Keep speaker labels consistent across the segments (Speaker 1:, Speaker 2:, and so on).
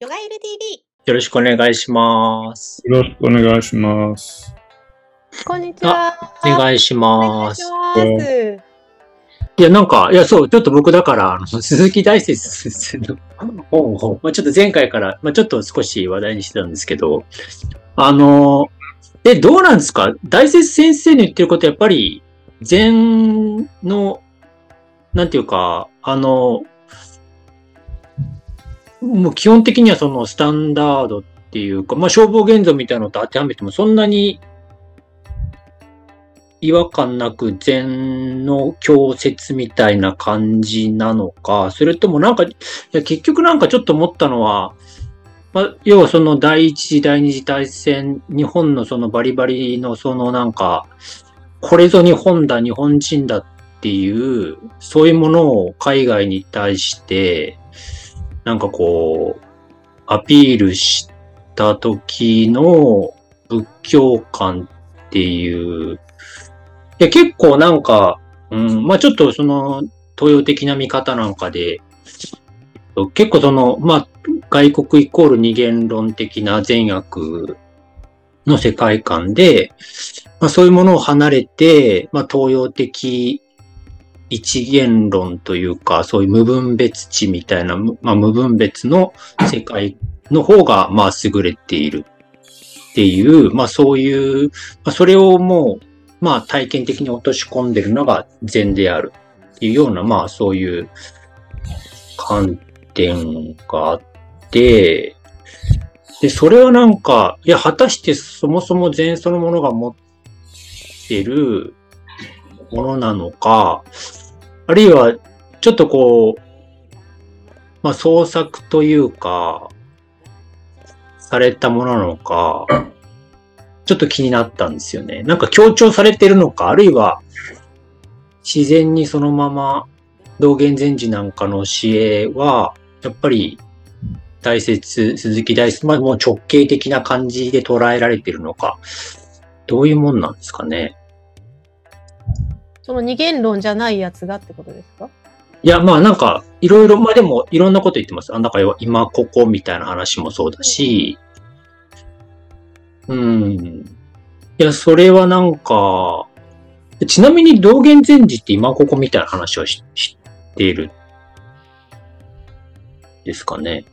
Speaker 1: ヨガエル TV。
Speaker 2: よろしくお願いします。
Speaker 3: よろしくお願いします。
Speaker 1: こんにちは。
Speaker 2: お願いし
Speaker 1: お
Speaker 2: ます。
Speaker 1: す。
Speaker 2: いや、なんか、いや、そう、ちょっと僕だから、あの、鈴木大拙先生の本を、まあ、ちょっと前回から、まあ、ちょっと少し話題にしてたんですけど、あの、え、どうなんですか？大拙先生の言ってること、やっぱり、禅の、なんていうか、あの、もう基本的にはそのスタンダードっていうか、まあ、消防現像みたいなのと当てはめても、そんなに違和感なく禅の教説みたいな感じなのか、それともなんか、いや結局なんかちょっと思ったのは、まあ、要はその第一次第二次大戦、日本のそのバリバリのそのなんか、これぞ日本だ、日本人だっていう、そういうものを海外に対して、なんかこう、アピールした時の仏教観っていう、いや、結構なんか、うん、まあちょっとその、東洋的な見方なんかで、結構その、まあ、外国イコール二元論的な善悪の世界観で、まあそういうものを離れて、まあ東洋的一元論というか、そういう無分別地みたいな、まあ無分別の世界の方が、まあ優れているっていう、まあそういう、まあそれをもう、まあ体験的に落とし込んでるのが禅であるっていうような、まあそういう観点があって、で、それはなんか、いや、果たしてそもそも禅そのものが持ってるものなのか、あるいは、ちょっとこう、まあ創作というか、されたものなのか、ちょっと気になったんですよね。なんか強調されてるのか、あるいは自然にそのまま道元禅師なんかの教えは、やっぱり大切、鈴木大拙、まあもう直系的な感じで捉えられてるのか、どういうもんなんですかね。
Speaker 1: その二元論じゃないやつがってことですか？
Speaker 2: いや、まあなんか、いろいろ、まあでも、いろんなこと言ってます。あなんか、今ここみたいな話もそうだし、うん。いや、それはなんか、ちなみに道元禅師って今ここみたいな話はし知っている。ですかね？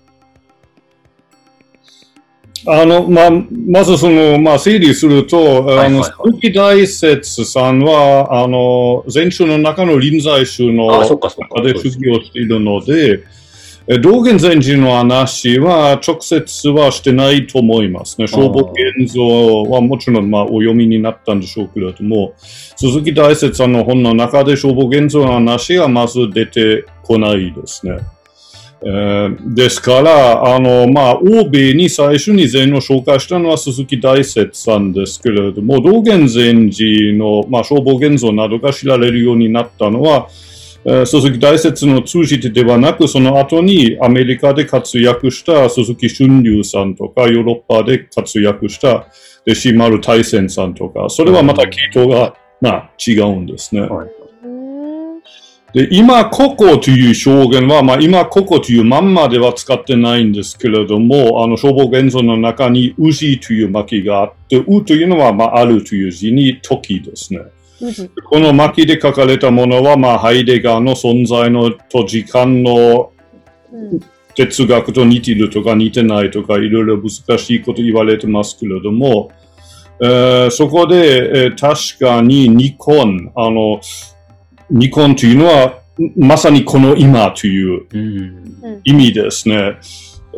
Speaker 3: あの、まあ、まずその、まあ、整理すると、あの、
Speaker 2: はいはいはい
Speaker 3: 鈴木大拙さんは、あの、禅宗の中の臨済宗の。中で修行しているので、え道元禅師の話は直接はしてないと思いますね。消防現像はもちろんまあお読みになったんでしょうけれども、鈴木大拙さんの本の中で消防現像の話がまず出てこないですね。えですから、あの、まあ、欧米に最初に禅を紹介したのは鈴木大拙さんですけれども、道元禅師の、まあ、消防現像などが知られるようになったのは、え鈴木大拙の通じてではなく、その後にアメリカで活躍した鈴木春龍さんとか、ヨーロッパで活躍した弟子丸大仙さんとか、それはまた系統が、まあ、違うんですね。
Speaker 2: はい。
Speaker 3: で、今ここという表現は、まあ今ここというまんまでは使ってないんですけれども、あの消防現像の中に宇治という巻きがあって、うというのは、まああるという字に時ですね。この巻きで書かれたものは、まあハイデガーの存在のと時間の
Speaker 1: うん。
Speaker 3: 哲学と似ているとか似てないとかいろいろ難しいこと言われてますけれども、えーそこで、えー確かにニコン、あの、ニコンというのはまさにこの今という
Speaker 2: うん。
Speaker 3: 意味ですね。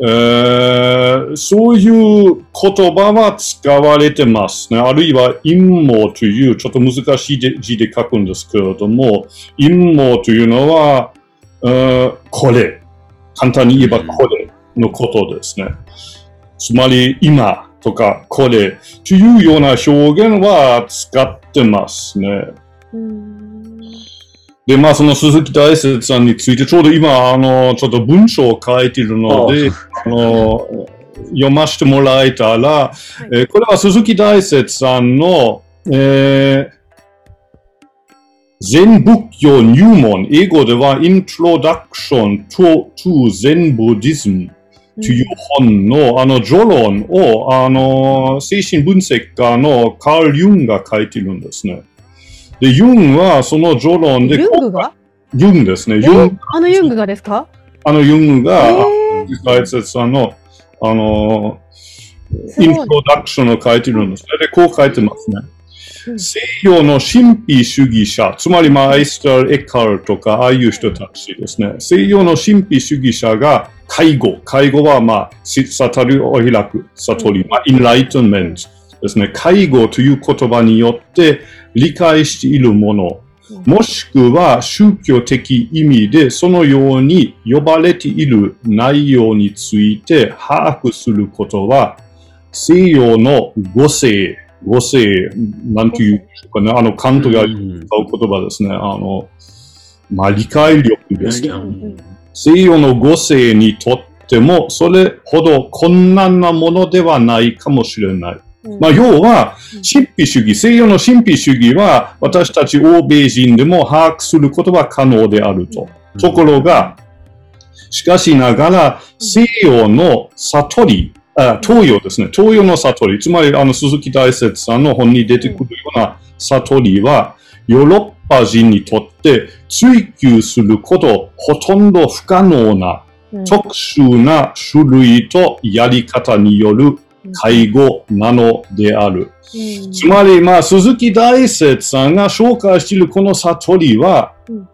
Speaker 3: えーそういう言葉は使われてますね。あるいは陰謀というちょっと難しい字で書くんですけれども、陰謀というのは、えーこれ。簡単に言えばこれのことですね。つまり今とかこれというような表現は使ってますね。
Speaker 1: うーん。
Speaker 3: で、まあ、その鈴木大拙さんについて、ちょうど今、あの、ちょっと文章を書いているので、あの、読ませてもらえたら、えーこれは鈴木大拙さんの、えー禅仏教入門、英語では Introduction to, to Zen Buddhism という本の、あの、序論を、あの、精神分析家のカール・ユンが書いてるんですね。で、ユンはその序論で、
Speaker 1: ユングが？
Speaker 3: ユンですね。
Speaker 1: え
Speaker 3: ユン、
Speaker 1: あのユングがですか？
Speaker 3: あのユンが、
Speaker 1: え
Speaker 3: 解説さんの、あの、インプロダクションを書いてるんですね。で、こう書いてますね。
Speaker 1: うん
Speaker 3: 西洋の神秘主義者、つまりまあアイスター・エッカールとか、ああいう人たちですね。西洋の神秘主義者が介護。介護はまあ、し悟りを開く。悟り。まあ、インライトメントですね。介護という言葉によって理解しているもの。もしくは宗教的意味でそのように呼ばれている内容について把握することは西洋の語性、語性、なんていうかね、あの、カントが使う言葉ですね。あの、まあ、理解力ですね。
Speaker 2: うん
Speaker 3: 西洋の語性にとってもそれほど困難なものではないかもしれない。
Speaker 1: うん。
Speaker 3: まあ、要は
Speaker 1: うん、
Speaker 3: 神秘主義、西洋の神秘主義は、私たち欧米人でも把握することは可能であると。ところが、しかしながら、西洋の悟り、あ東洋ですね。東洋の悟り、つまり、あの、鈴木大拙さんの本に出てくるような悟りは、ヨーロッパ人にとって追求すること、ほとんど不可能な
Speaker 1: うん。
Speaker 3: 特殊な種類とやり方による介護なのである。
Speaker 1: うん。
Speaker 3: つまり、まあ、鈴木大拙さんが紹介しているこの悟りは、
Speaker 1: うん。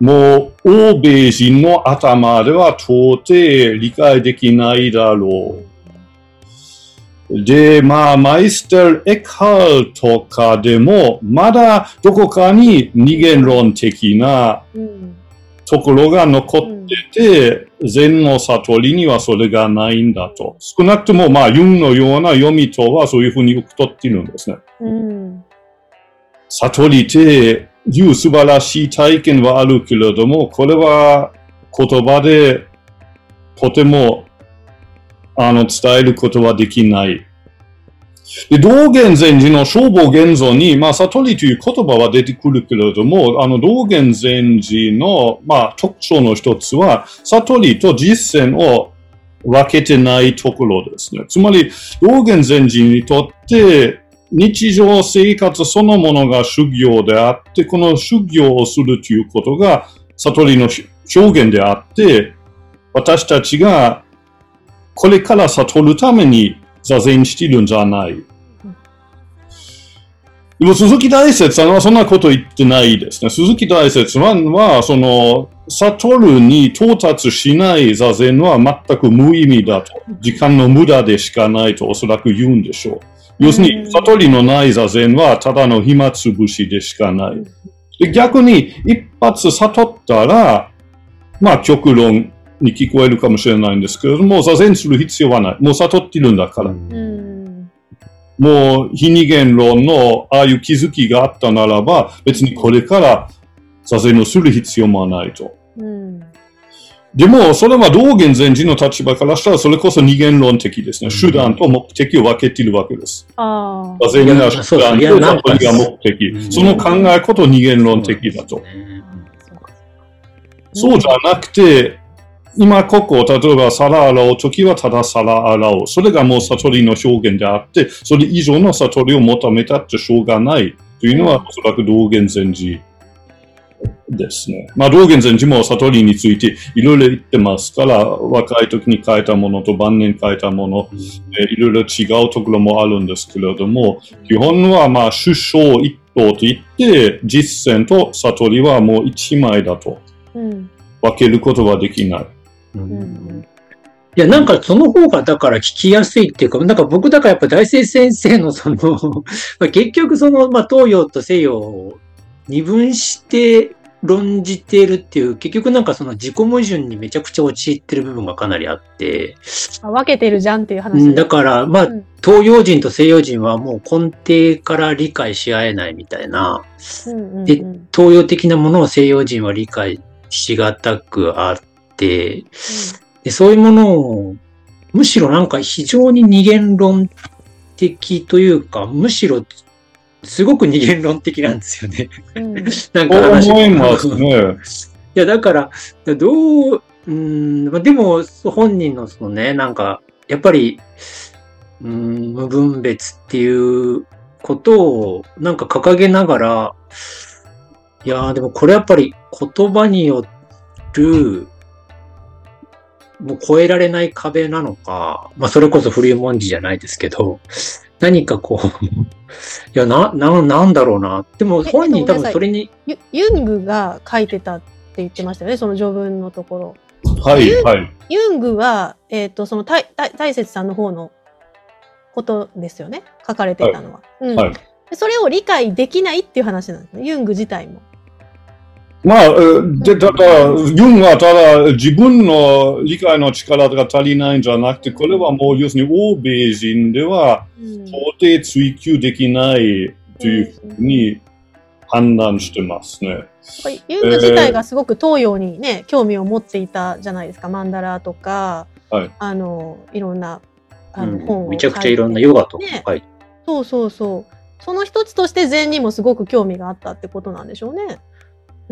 Speaker 3: もう、欧米人の頭では到底理解できないだろう。で、まあ、マイステル・エッハールとかでも、まだどこかに二元論的な
Speaker 1: うん
Speaker 3: ところが残ってて、禅の悟りにはそれがないんだと。少なくとも、まあ、ユンのような読みとはそういうふうに受け取っているんですね。
Speaker 1: うん
Speaker 3: 悟りていう素晴らしい体験はあるけれども、これは言葉でとてもあの伝えることはできない。で道元禅師の消防現像に、まあ、悟りという言葉は出てくるけれども、あの道元禅師の、まあ、特徴の一つは、悟りと実践を分けてないところですね。つまり、道元禅師にとって、日常生活そのものが修行であって、この修行をするということが悟りの表現であって、私たちがこれから悟るために座禅しているんじゃない。でも鈴木大拙さんはそんなこと言ってないですね。鈴木大拙さんは、その、悟るに到達しない座禅は全く無意味だと。時間の無駄でしかないとおそらく言うんでしょう。要するに、悟りのない座禅はただの暇つぶしでしかない。で逆に、一発悟ったら、まあ、極論に聞こえるかもしれないんですけれども、座禅する必要はない。もう悟ってるんだから。
Speaker 1: うん
Speaker 3: もう、非二元論のああいう気づきがあったならば、別にこれから座禅をする必要もないと。
Speaker 1: うん
Speaker 3: でも、それは道元禅師の立場からしたら、それこそ二元論的ですね。
Speaker 2: うん
Speaker 3: 手段と目的を分けているわけです。
Speaker 1: あ
Speaker 3: 座禅が手段と悟りが目的
Speaker 2: う。ん
Speaker 3: その考えこと二元論的だと。そうじゃなくて、今ここ、例えば皿洗うときはただ皿洗う。それがもう悟りの表現であって、それ以上の悟りを求めたってしょうがないというのは、
Speaker 1: うん
Speaker 3: おそらく道元禅師ですね。まあ、道元禅師も悟りについていろいろ言ってますから、若い時に書いたものと晩年書いたもの、えいろいろ違うところもあるんですけれども、基本はまあ、首相一党と言って、実践と悟りはもう一枚だと
Speaker 1: うん
Speaker 3: 分けることはできない。
Speaker 1: うん
Speaker 2: いや、なんかその方がだから聞きやすいっていうか、なんか僕だからやっぱ大聖先生のその、まあ結局その、まあ東洋と西洋を二分して論じてるっていう、結局なんかその自己矛盾にめちゃくちゃ陥ってる部分がかなりあって、
Speaker 1: あ分けてるじゃんっていう
Speaker 2: う
Speaker 1: 話。
Speaker 2: んだから、まあ
Speaker 1: うん。
Speaker 2: 東洋人と西洋人はもう根底から理解し合えないみたいな、
Speaker 1: うんうんうん。
Speaker 2: で東洋的なものを西洋人は理解しがたくあって、でそういうものを、むしろなんか非常に二元論的というか、むしろすごく二元論的なんですよね。
Speaker 1: うんうん
Speaker 2: なん
Speaker 3: そう
Speaker 2: か話
Speaker 3: 思いますね。
Speaker 2: いや、だから、どう、うん、まあでも、本人のそのね、なんか、やっぱり、うん、無分別っていうことを、なんか掲げながら、いやーでもこれやっぱり言葉による、もう超えられない壁なのか、まあそれこそ古い文字じゃないですけど、何かこう、いや、な、な、なんだろうな。でも
Speaker 1: え
Speaker 2: 本人多分それに、
Speaker 1: ユユングが書いてたって言ってましたよね、その序文のところ。
Speaker 3: はい、はい。
Speaker 1: ユングは、えっ、と、その大大大雪さんの方のことですよね、書かれていたのは。うん
Speaker 3: はい
Speaker 1: でそれを理解できないっていう話なんですね、ユング自体も。
Speaker 3: まあ、えーで、ただ、ユンはただ自分の理解の力が足りないんじゃなくて、これはもう要するに欧米人では
Speaker 1: うん
Speaker 3: 到底追求できないというふうに判断してますね。
Speaker 1: ユング自体がすごく東洋にね、興味を持っていたじゃないですか、マンダラとか、
Speaker 3: はい
Speaker 1: あの、いろんなあの、
Speaker 2: うん
Speaker 1: 本を
Speaker 2: めちゃくちゃいろんなヨガとか
Speaker 1: ね
Speaker 2: 書いて
Speaker 1: そうそうそう。その一つとして禅にもすごく興味があったってことなんでしょうね。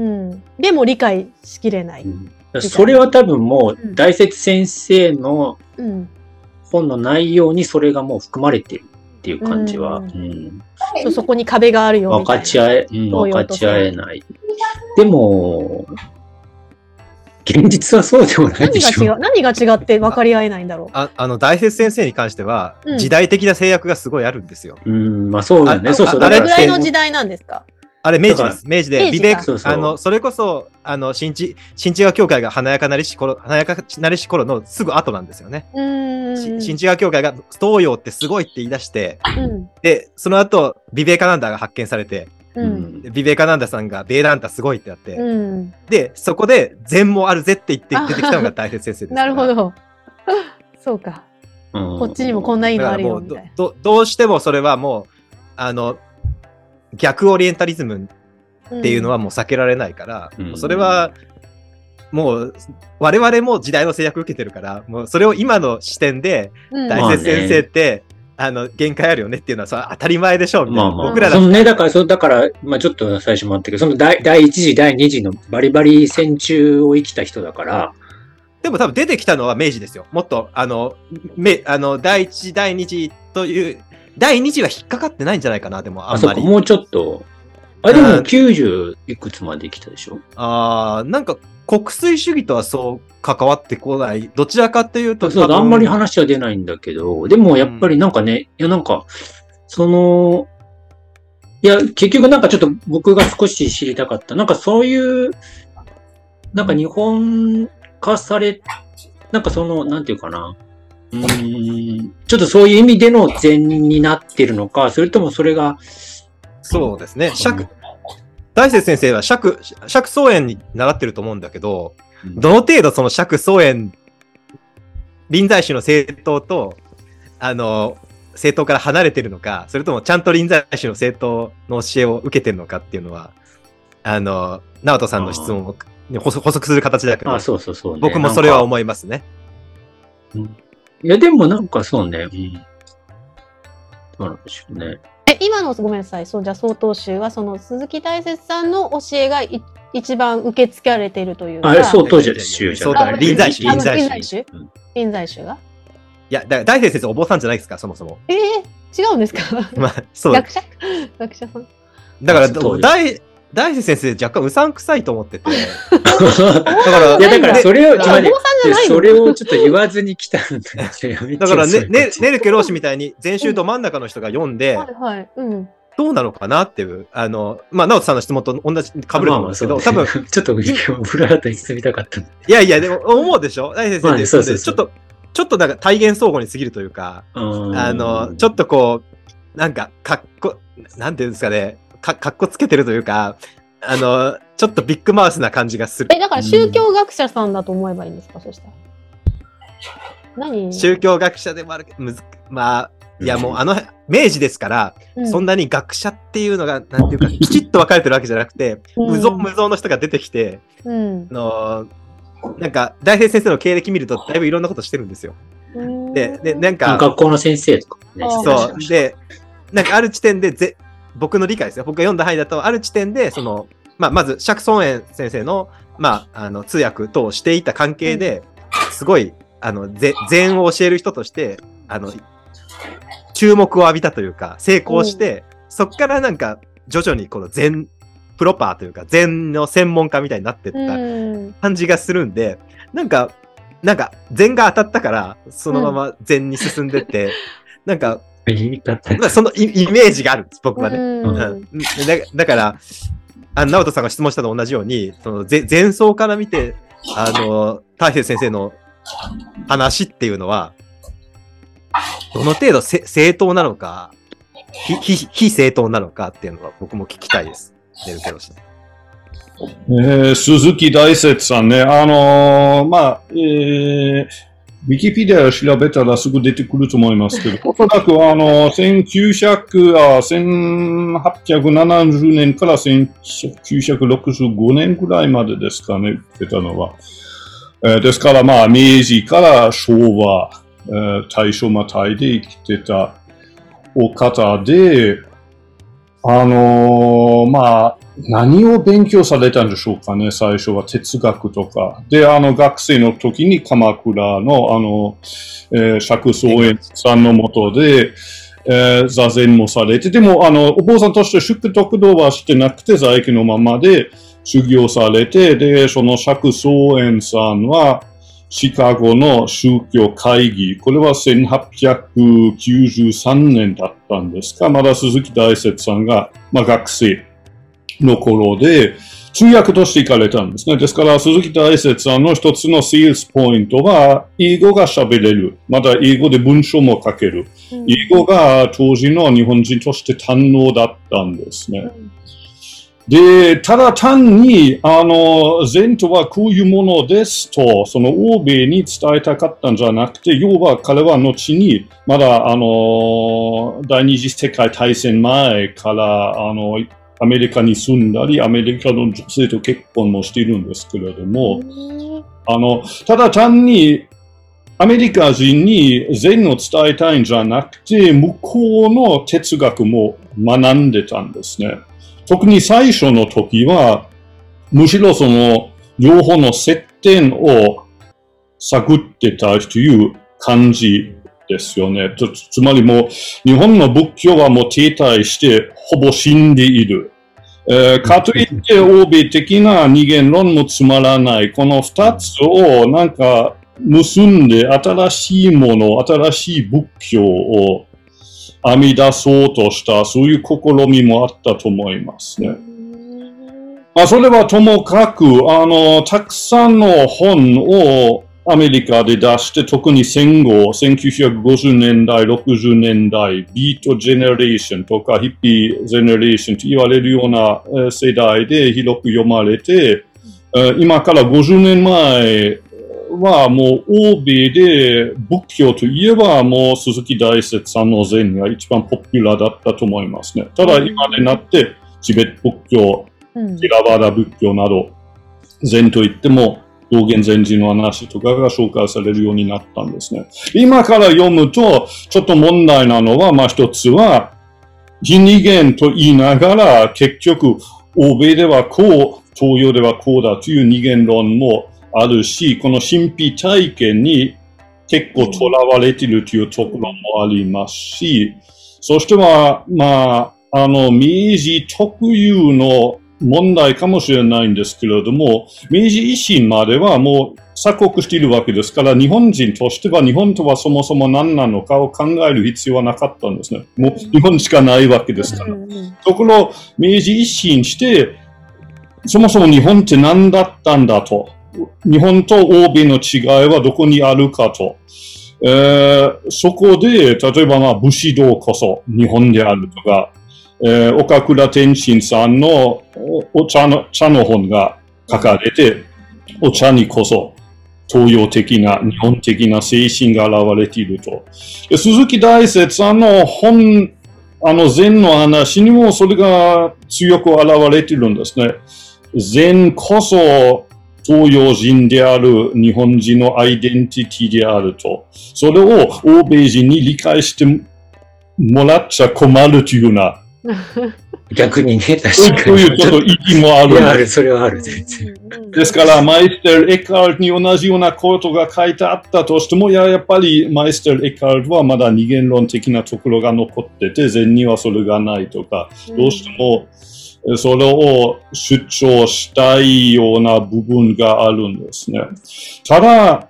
Speaker 1: うん。でも理解しきれない。
Speaker 2: うんそれは多分も
Speaker 1: う
Speaker 2: 大拙先生の
Speaker 1: うん。
Speaker 2: 本の内容にそれがもう含まれてるっていう感じは、
Speaker 1: うん
Speaker 2: うん
Speaker 1: そこに壁があるよ
Speaker 2: 分
Speaker 1: みたいな。
Speaker 2: かち合え、うん、
Speaker 1: 東
Speaker 2: 分かち合えない。でも、現実はそうでもない
Speaker 1: 何
Speaker 2: でしょ
Speaker 1: が違う？何が違って分かり合えないんだろう？
Speaker 4: ああの大拙先生に関しては、
Speaker 1: うん
Speaker 4: 時代的な制約がすごいあるんですよ。
Speaker 2: うん、まあそうだよね。
Speaker 4: あ
Speaker 2: そうそう。
Speaker 4: あれ
Speaker 1: どれぐらいの
Speaker 2: だ
Speaker 1: 時代なんですか？
Speaker 4: あれ明治です。明治で、ベあの、それこそ、あの、新地、新地川教会が華やかなりし頃、華やかなりし頃のすぐ後なんですよね。新地川教会が東洋ってすごいって言い出して、
Speaker 1: うん。
Speaker 4: で、その後、ビベーカナンダが発見されて、
Speaker 1: う。
Speaker 2: うん
Speaker 4: ビベーカナンダさんがベーダンタすごいってなって、
Speaker 1: うん。
Speaker 4: で、そこで禅もあるぜって言って出てきたのが大拙先生です。
Speaker 1: なるほど。そうか。
Speaker 2: うん
Speaker 1: こっちにもこんないいのあるよみたいな。
Speaker 4: ど、どうしてもそれはもう、あの、逆オリエンタリズムっていうのはもう避けられないから、
Speaker 2: うん。
Speaker 4: それは、もう、我々も時代の制約受けてるから、もうそれを今の視点で、
Speaker 1: うん、
Speaker 4: 大拙先生って、あの、限界あるよねっていうのは、それは当たり前でしょうみたいな。
Speaker 2: まあまあ、
Speaker 4: 僕らだ
Speaker 2: そのね、だから、そうだから、まあちょっと最初もあったけど、その第第一次、第二次のバリバリ戦中を生きた人だから、
Speaker 4: でも多分出てきたのは明治ですよ。もっと、あの、め、あの、第一次、第二次という、第二次は引っかかってないんじゃないかな、でもあんまり。
Speaker 2: もうちょっと、あ、でも
Speaker 4: うん
Speaker 2: 90いくつまで来たでしょ？
Speaker 4: ああ、なんか国粋主義とはそう関わってこない。どちらかっていうと、
Speaker 2: そうあんまり話は出ないんだけど、でもやっぱりなんかね、いやなんか、その、いや、結局なんかちょっと僕が少し知りたかった。なんかそういう、なんか日本化され、なんかその、なんていうかな。うーん、ちょっとそういう意味での禅になってるのか、それともそれが、
Speaker 4: そうですね。釈、大拙先生は釈、釈宗園に習ってると思うんだけど、どの程度その釈宗園、臨済宗の政党と、あの、政党から離れてるのか、それともちゃんと臨済宗の政党の教えを受けてるのかっていうのは、あの、直人さんの質問をに補足する形だけど、
Speaker 2: あ、そうそうそう、ね。
Speaker 4: 僕もそれは思いますね。
Speaker 2: いや、でもなんかそうね。うん。どうなんでしょうね。
Speaker 1: え、今のごめんなさい。そう、じゃあ、曹洞宗は、その鈴木大拙さんの教えがい一番受け付けられているというか。
Speaker 2: あれ、そう、当時宗じゃ
Speaker 4: そう
Speaker 2: ない。
Speaker 4: だ臨済宗
Speaker 1: あ
Speaker 4: 臨済宗
Speaker 1: 臨済宗が？
Speaker 4: いや、だから大拙先生お坊さんじゃないですか、そもそも。
Speaker 1: えー、違うんですか？
Speaker 4: まあ、そう。
Speaker 1: 学者？学者さん。
Speaker 4: だから、大、大拙先生若干うさんくさいと思ってて。だから、
Speaker 2: いや、だからそれを、
Speaker 1: じゃあ、お坊さんじゃないの？
Speaker 2: それをちょっと言わずに来たんだ
Speaker 4: だからね、ね、
Speaker 2: そう。いう
Speaker 4: ネルケ老師みたいに前週と真ん中の人が読んで。どうなのかなっていう、あの、まあ、直人さんの質問と同じ、被ると思うんですけど、
Speaker 2: まあまあ
Speaker 4: 多分、
Speaker 2: ちょっと、ブラートに進みたかった。
Speaker 4: いやいや、でも思うでしょ？大先生ちょっと、ちょっとなんか体現相互に過ぎるというか、あ
Speaker 2: あ
Speaker 4: の、ちょっとこう、なんか、かっこ、なんていうんですかね、か、かっこつけてるというか、あの、ちょっとビッグマウスな感じがする。
Speaker 1: え、だから宗教学者さんだと思えばいいんですか、そしたら。何？
Speaker 4: 宗教学者でもあるけど、むずまあ、いやもうあの、明治ですから、そん
Speaker 1: な、
Speaker 4: なに学者っていうのが、なんていうか、きちっと分かれてるわけじゃなくて、
Speaker 1: うん
Speaker 4: 無造無造の人が出てきて、
Speaker 1: うん
Speaker 4: あのなんか、大平先生の経歴見ると、だいぶいろんなことしてるんですよ。
Speaker 1: うん
Speaker 4: で、で、なんか、
Speaker 2: 学校の先生とかね。
Speaker 1: あ
Speaker 4: そう。で、なんかある地点でぜ、僕の理解ですよ。僕が読んだ範囲だと、ある地点で、その、まあ、まず、釈尊園先生の、まあ、あの、通訳としていた関係で、すごい、あの、ぜ禅を教える人として、あの、注目を浴びたというか、成功して、そこからなんか、徐々にこの禅、プロパーというか、禅の専門家みたいになってった
Speaker 1: うん。
Speaker 4: 感じがするんで、なんか、なんか、禅が当たったから、そのまま禅に進んでって、なんか、
Speaker 2: 言い方。
Speaker 4: まあ、そのイイメージがあるんです、僕はね。だだから、あの、直人さんが質問したのと同じように、そのぜ前奏から見て、あの、大勢先生の話っていうのは、どの程度せ正当なのか、非非非正当なのかっていうのは僕も聞きたいです。ネルケロ氏。
Speaker 3: えー鈴木大拙さんね、あのーまあ、えー、ウィキペディア調べたらすぐ出てくると思いますけど、おそらくあの、1900あ、1870年から1965年ぐらいまでですかね、出たのは。えーですからまあ、明治から昭和、えー大正またいで生きてたお方で、あのーまあ、何を勉強されたんでしょうかね、最初は哲学とか。で、あの、学生の時に鎌倉の、あの、えー釈宗園さんのもとで、えー座禅もされて、でも、あの、お坊さんとして宿徳道はしてなくて、在家のままで修行されて、で、その釈宗園さんは、シカゴの宗教会議、これは1893年だったんですか、まだ鈴木大拙さんが、まあ、学生の頃で、通訳として行かれたんですね。ですから、鈴木大拙さんの一つのセールスポイントは、英語が喋れる。また、英語で文章も書ける。英語が当時の日本人として堪能だったんですね。で、ただ単に、あの、禅とはこういうものですと、その欧米に伝えたかったんじゃなくて、要は彼は後に、まだ、あの、第二次世界大戦前から、あの、アメリカに住んだり、アメリカの女性と結婚もしているんですけれども、あの、ただ単に、アメリカ人に禅を伝えたいんじゃなくて、向こうの哲学も学んでたんですね。特に最初の時は、むしろその、両方の接点を探ってたという感じですよね。つつまりもう、日本の仏教はもう停滞して、ほぼ死んでいる。えーかといって、欧米的な二元論もつまらない。この二つをなんか結んで新しいもの、新しい仏教を編み出そうとした、そういう試みもあったと思いますね。まあ、それはともかく、あの、たくさんの本をアメリカで出して、特に戦後、1950年代、60年代、ビートジェネレーションとかヒッピージェネレーションと言われるようなえー世代で広く読まれて、えー今から50年前はもう欧米で仏教といえばもう鈴木大拙さんの禅が一番ポピュラーだったと思いますね。ただ今になってチベット仏教、
Speaker 1: うん
Speaker 3: ティラバダ仏教など、禅といっても、道元禅師の話とかが紹介されるようになったんですね。今から読むと、ちょっと問題なのは、まあ一つは、非二元と言いながら、結局、欧米ではこう、東洋ではこうだという二元論もあるし、この神秘体験に結構囚われているというところもありますし、そしては、まあ、あの、明治特有の問題かもしれないんですけれども、明治維新まではもう鎖国しているわけですから、日本人としては日本とはそもそも何なのかを考える必要はなかったんですね。もう日本しかないわけですから。ところ、明治維新して、そもそも日本って何だったんだと。日本と欧米の違いはどこにあるかと。えーそこで、例えばまあ武士道こそ日本であるとか、えー岡倉天心さんのお茶の茶の本が書かれて、お茶にこそ東洋的な、日本的な精神が現れていると。鈴木大拙さんの本、あの禅の話にもそれが強く現れているんですね。禅こそ東洋人である日本人のアイデンティティであると。それを欧米人に理解してもらっちゃ困るというような
Speaker 2: 逆にね、確かに。
Speaker 3: そういうちょっと意義もある
Speaker 2: ある、それはある、全然。
Speaker 3: ですから、マイステル・エッカールトに同じようなことが書いてあったとしても、いや、やっぱりマイステル・エッカールトはまだ二元論的なところが残ってて、禅にはそれがないとか、どうしてもそれを主張したいような部分があるんですね。ただ、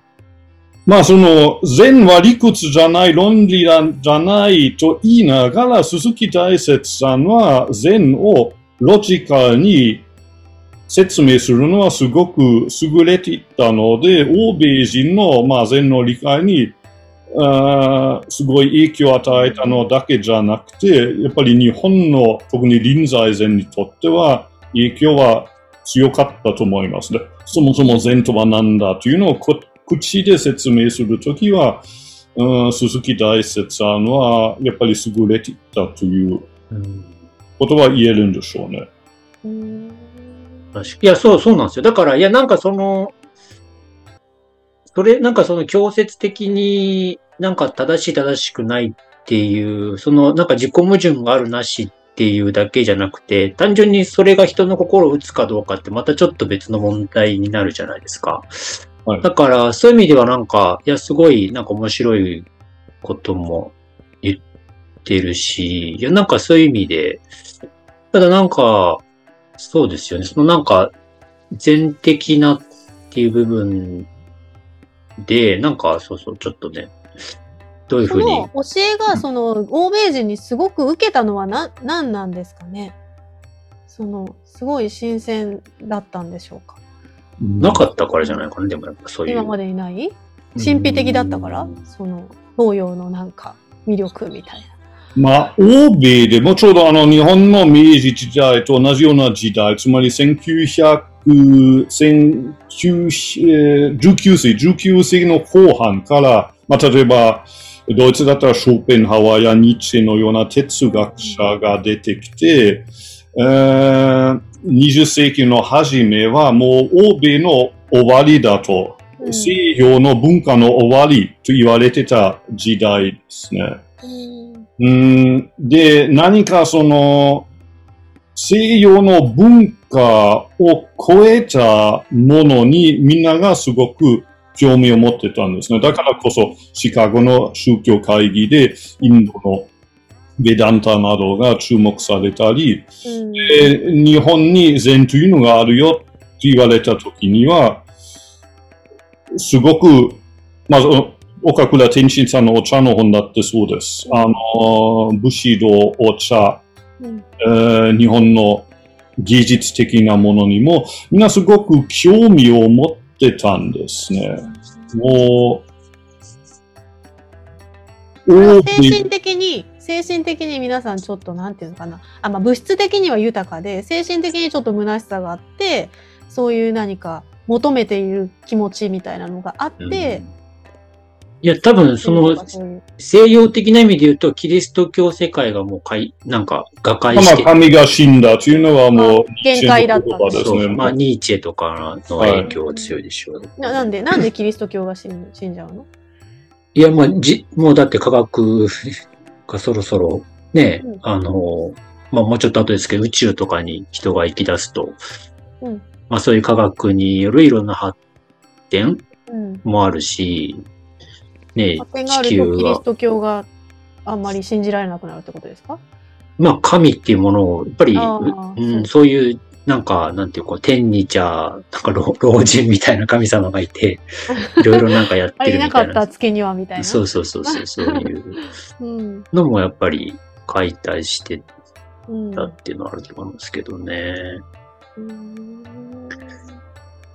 Speaker 3: まあその禅は理屈じゃない、論理じゃないと言いながら、鈴木大拙さんは禅をロジカルに説明するのはすごく優れていたので、欧米人の、まあ、禅の理解にあすごい影響を与えたのだけじゃなくて、やっぱり日本の特に臨済禅にとっては影響は強かったと思いますね。そもそも禅とは何だというのを口で説明するときは、うん、鈴木大拙さんはやっぱり優れていたということは言えるんでしょうね。
Speaker 1: うん
Speaker 2: いや、そう、そうなんですよ。だから、いや、なんかその、それ、なんかその強説的になんか正しい正しくないっていう、そのなんか自己矛盾があるなしっていうだけじゃなくて、単純にそれが人の心を打つかどうかってまたちょっと別の問題になるじゃないですか。
Speaker 3: はい
Speaker 2: だから、そういう意味ではなんか、いや、すごいなんか面白いことも言ってるし、いや、なんかそういう意味で、ただなんか、そうですよね。そのなんか、全的なっていう部分で、なんか、そうそう、ちょっとね、どういうふに？
Speaker 1: そうの。教えがその欧米人にすごく受けたのはな何なんですかね？そのすごい新鮮だったんでしょうか？
Speaker 2: なかったからじゃないかな、でもやっぱそういう。
Speaker 1: 今までにない？神秘的だったから？その東洋のなんか魅力みたいな。
Speaker 3: まあ、欧米でもちょうどあの日本の明治時代と同じような時代、つまり1900、19 19世、19世紀の後半から、まあ、例えば、ドイツだったらショーペンハワーやニッチェのような哲学者が出てきて、えー20世紀の初めはもう欧米の終わりだと、
Speaker 1: うん
Speaker 3: 西洋の文化の終わりと言われてた時代ですね。
Speaker 1: うん
Speaker 3: うんで、何かその、西洋の文化を超えたものにみんながすごく興味を持ってたんですね。だからこそ、シカゴの宗教会議でインドのベダンタなどが注目されたり、
Speaker 1: うん
Speaker 3: えー日本に禅というのがあるよって言われた時には、すごく、まず、岡倉天心さんのお茶の本だってそうです。あの、武士道、お茶、
Speaker 1: うん
Speaker 3: えー日本の技術的なものにも、みんなすごく興味を持ってたんですね。もう、
Speaker 1: 精神的に、精神的に皆さんちょっとなんていうのかな。あ、まあ物質的には豊かで、精神的にちょっと虚しさがあって、そういう何か求めている気持ちみたいなのがあって、
Speaker 2: いや、多分その西洋的な意味で言うと、キリスト教世界がもうかい、なんか、瓦解
Speaker 3: まあ
Speaker 2: して、
Speaker 3: 神が死んだというのはもう、
Speaker 1: 限界だった
Speaker 3: ニーチェの言葉ですね。
Speaker 2: まあ、ニーチェとかの影響は強いでしょう。
Speaker 1: ななんで、なんでキリスト教が死ん死んじゃうの？
Speaker 2: いや、まあ、じ、もうだって科学がそろそろ、ね、
Speaker 1: うん。
Speaker 2: あの、まあもうちょっと後ですけど、宇宙とかに人が行き出すと、
Speaker 1: うん。
Speaker 2: まあそういう科学によるいろんな発展
Speaker 1: うん。
Speaker 2: もあるし、ね、地球が
Speaker 1: キリス、ト教があんまり信じられなくなるってことですか？
Speaker 2: まあ神っていうものを、やっぱり、うん、
Speaker 1: そう
Speaker 2: いう、なんか、なんていうか、天にじゃあ、なんか老老人みたいな神様がいて、いろいろなんかやってるみたいな。
Speaker 1: なかった月にはみたいな。
Speaker 2: そうそうそうそう、そういう
Speaker 1: うん。
Speaker 2: のもやっぱり解体して
Speaker 1: うん。
Speaker 2: たっていうのはあると思うんですけどね。
Speaker 1: うん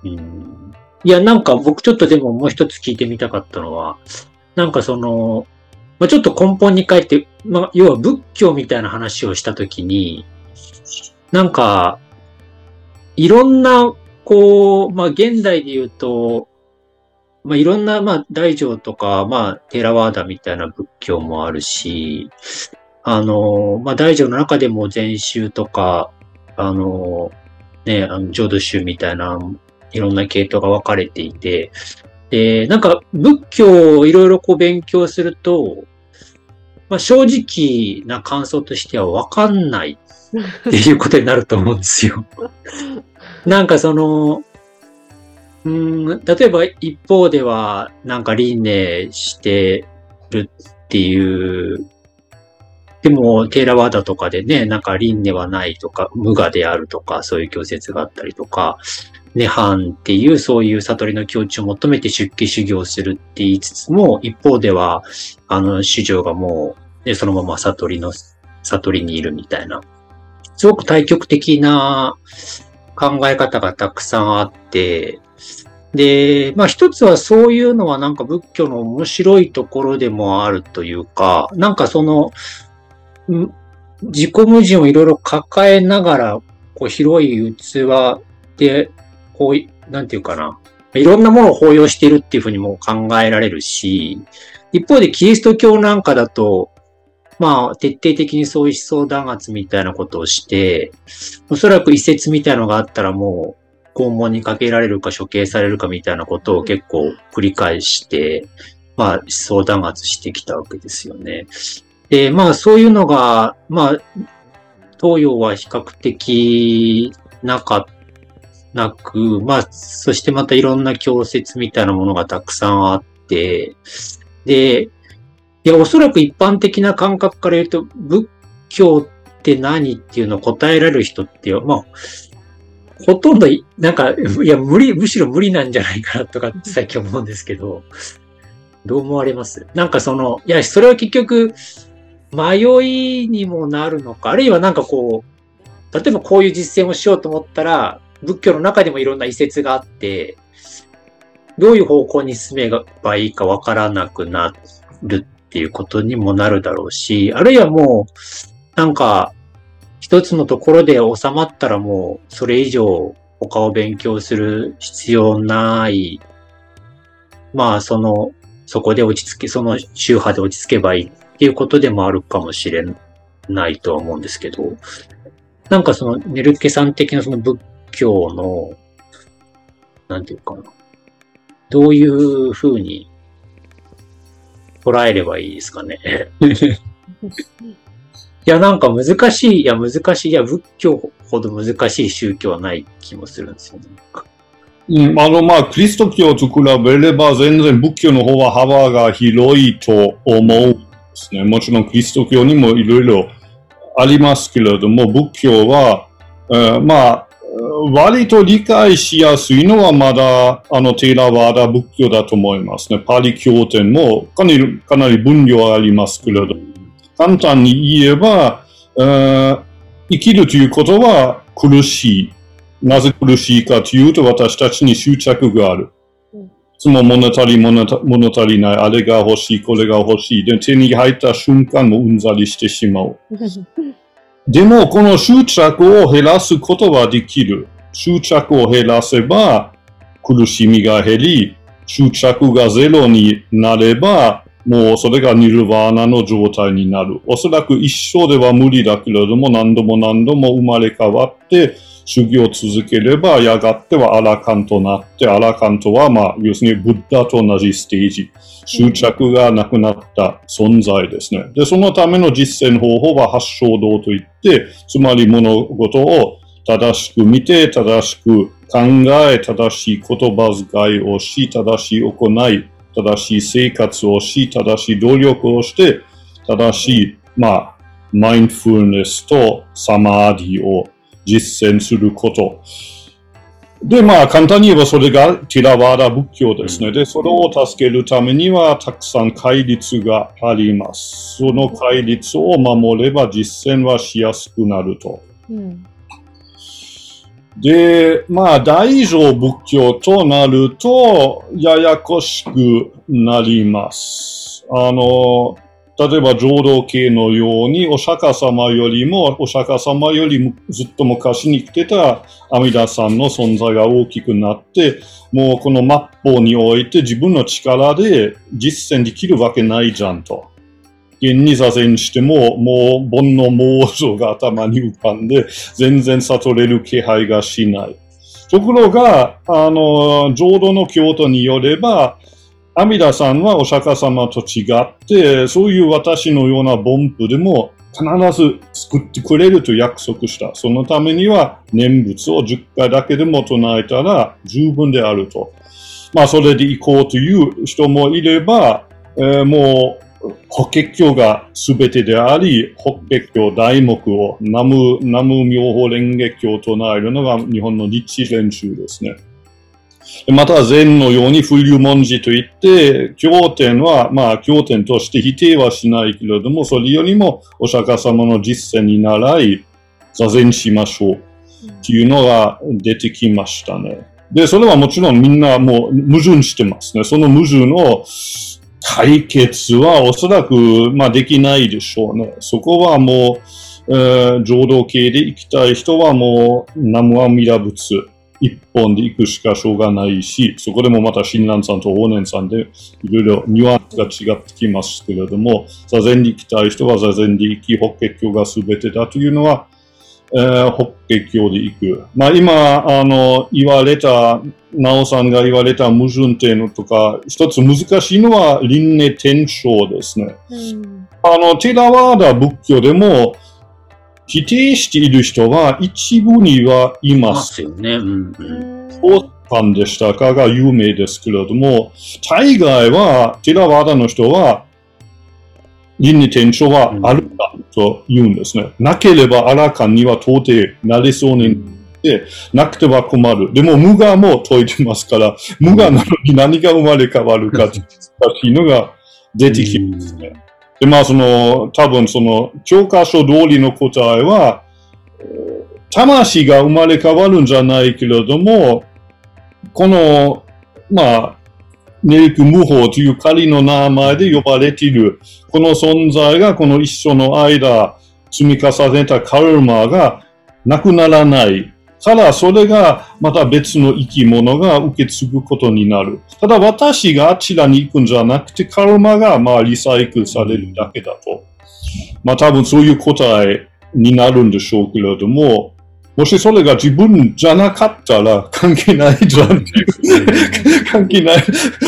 Speaker 2: うん。いや、なんか僕ちょっとでももう一つ聞いてみたかったのは、なんかその、まあ、ちょっと根本に帰って、まあ、要は仏教みたいな話をしたときに、なんか、いろんな、こう、まあ、現代で言うと、まあ、いろんな、まあ、大乗とか、まあ、テラワーダみたいな仏教もあるし、あの、まあ、大乗の中でも禅宗とか、あの、ね、あの、浄土宗みたいな、いろんな系統が分かれていて、で、なんか、仏教をいろいろこう勉強すると、まあ、正直な感想としてはわかんない。っていうことになると思うんですよ。なんかその、うん、例えば一方では、なんか輪廻してるっていう、でも、テーラワーダとかでね、なんか輪廻はないとか、無我であるとか、そういう教説があったりとか、涅槃っていうそういう悟りの境地を求めて出家修行するって言いつつも、一方では、あの、主女がもう、ね、そのまま悟りの、悟りにいるみたいな、すごく対極的な考え方がたくさんあって、で、まあ一つはそういうのはなんか仏教の面白いところでもあるというか、なんかその、自己矛盾をいろいろ抱えながら、こう広い器で、こう、なんていうかな、いろんなものを包容しているっていうふうにも考えられるし、一方でキリスト教なんかだと、まあ、徹底的にそういう思想弾圧みたいなことをして、おそらく遺説みたいなのがあったらもう、拷問にかけられるか処刑されるかみたいなことを結構繰り返して、まあ、思想弾圧してきたわけですよね。で、まあ、そういうのが、まあ、東洋は比較的なか、なく、まあ、そしてまたいろんな教説みたいなものがたくさんあって、で、いや、おそらく一般的な感覚から言うと、仏教って何っていうのを答えられる人って、まあ、ほとんど、なんか、いや、無理、むしろ無理なんじゃないかなとかって最近思うんですけど、どう思われます？なんかその、いや、それは結局、迷いにもなるのか、あるいはなんかこう、例えばこういう実践をしようと思ったら、仏教の中でもいろんな遺説があって、どういう方向に進めばいいかわからなくなるっていうことにもなるだろうし、あるいはもう、なんか、一つのところで収まったらもう、それ以上他を勉強する必要ない。まあ、その、そこで落ち着け、その宗派で落ち着けばいいっていうことでもあるかもしれないとは思うんですけど、なんかその、ネルケさん的なその仏教の、なんていうかな。どういうふうに捉えればいいですかね。いや、なんか難しい、いや、難しい、いや、仏教ほど難しい宗教はない気もするんですよね。
Speaker 3: うん、あの、まあ、キリスト教と比べれば全然仏教の方は幅が広いと思うんですね。もちろんキリスト教にもいろいろありますけれども、仏教は、えーまあ、割と理解しやすいのはまだ、あの、テーラワーダ仏教だと思いますね。パリ経典もかなり、かなり分量ありますけれど、簡単に言えば、えー生きるということは苦しい。なぜ苦しいかというと、私たちに執着がある。
Speaker 1: うん
Speaker 3: いつも物足り物足りない。あれが欲しい、これが欲しい。で、手に入った瞬間もうんざりしてしまう。でも、この執着を減らすことはできる。執着を減らせば、苦しみが減り、執着がゼロになれば、もうそれがニルバーナの状態になる。おそらく一生では無理だけれども、何度も何度も生まれ変わって、修行を続ければ、やがてはアラカンとなって、アラカンとは、まあ、要するにブッダと同じステージ。執着がなくなった存在ですね。で、そのための実践方法は発祥道といって、つまり物事を正しく見て、正しく考え、正しい言葉遣いをし、正しい行い、正しい生活をし、正しい努力をして、正しい、まあ、マインドフルネスとサマーディを実践すること。で、まあ、簡単に言えばそれがティラワーダ仏教ですね。で、それを助けるためには、たくさん戒律があります。その戒律を守れば実践はしやすくなると。
Speaker 1: うん
Speaker 3: で、まあ、大乗仏教となると、ややこしくなります。あの、例えば浄土系のように、お釈迦様よりも、お釈迦様よりもずっと昔に来てた阿弥陀さんの存在が大きくなって、もうこの末法において自分の力で実践できるわけないじゃんと。現に座禅しても、もう煩悩妄想が頭に浮かんで、全然悟れる気配がしない。ところが、あの、浄土の教徒によれば、阿弥陀さんはお釈迦様と違って、そういう私のような凡夫でも必ず救ってくれると約束した。そのためには念仏を10回だけでも唱えたら十分であると。まあ、それで行こうという人もいれば、えーもう、法華経が全てであり、法華経題目を南無、南無妙法蓮華経を唱えるのが日本の日練習ですね。また、禅のように風流文字といって、経典は、まあ、経典として否定はしないけれども、それよりもお釈迦様の実践に習い、座禅しましょうっていうのが出てきましたね。で、それはもちろんみんなもう矛盾してますね。その矛盾を解決はおそらく、まあ、できないでしょうね。そこはもう、えー浄土系で行きたい人はもう、南無阿弥陀仏一本で行くしかしょうがないし、そこでもまた親鸞さんと法然さんでいろいろニュアンスが違ってきますけれども、座禅で行きたい人は座禅で行き、法華経が全てだというのは、えー、法華経で行く。まあ今、あの、言われた、なおさんが言われた矛盾っていうのとか、一つ難しいのは輪廻転生ですね。
Speaker 1: うん
Speaker 3: あの、テラワーダ仏教でも、否定している人は一部にはい
Speaker 2: い
Speaker 3: ま。
Speaker 2: ますすよね。うん
Speaker 1: う
Speaker 2: うん。
Speaker 3: でしたかが有名ですけれども、大概は、テラワーダの人は、輪廻転生はあるかと言うんですね。なければあらかには到底なりそうになくては困る。でも無我も解いてますから、無我なのに何が生まれ変わるかという難しいのが出てきますね。で、まあその、多分その、教科書通りの答えは、魂が生まれ変わるんじゃないけれども、この、まあ、ネリク無法という仮の名前で呼ばれている、この存在がこの一生の間積み重ねたカルマがなくならない。から、それがまた別の生き物が受け継ぐことになる。ただ私があちらに行くんじゃなくて、カルマがまあリサイクルされるだけだと。まあ多分そういう答えになるんでしょうけれども、もしそれが自分じゃなかったら関係ないじゃんっていう。関係ない。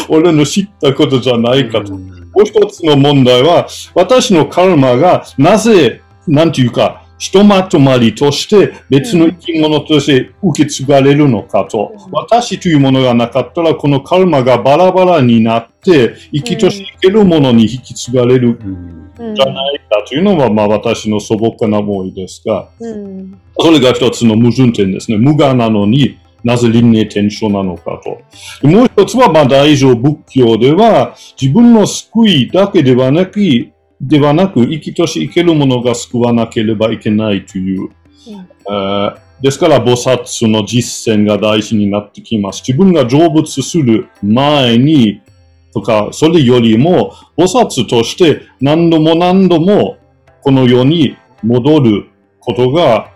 Speaker 3: 俺の知ったことじゃないかと。もう一つの問題は、私のカルマがなぜ、なんていうか、ひとまとまりとして別の生き物として受け継がれるのかと。
Speaker 1: うん
Speaker 3: 私というものがなかったら、このカルマがバラバラになって、生きとし生けるものに引き継がれるじゃないかというのは、まあ私の素朴な思いですが、
Speaker 1: うん
Speaker 3: それが一つの矛盾点ですね。無我なのになぜ輪廻転生なのかと。でもう一つは、まあ大乗仏教では、自分の救いだけではなく、ではなく、生きとし生けるものが救わなければいけないという。えーですから、菩薩の実践が大事になってきます。自分が成仏する前に、とか、それよりも、菩薩として何度も何度もこの世に戻ることが、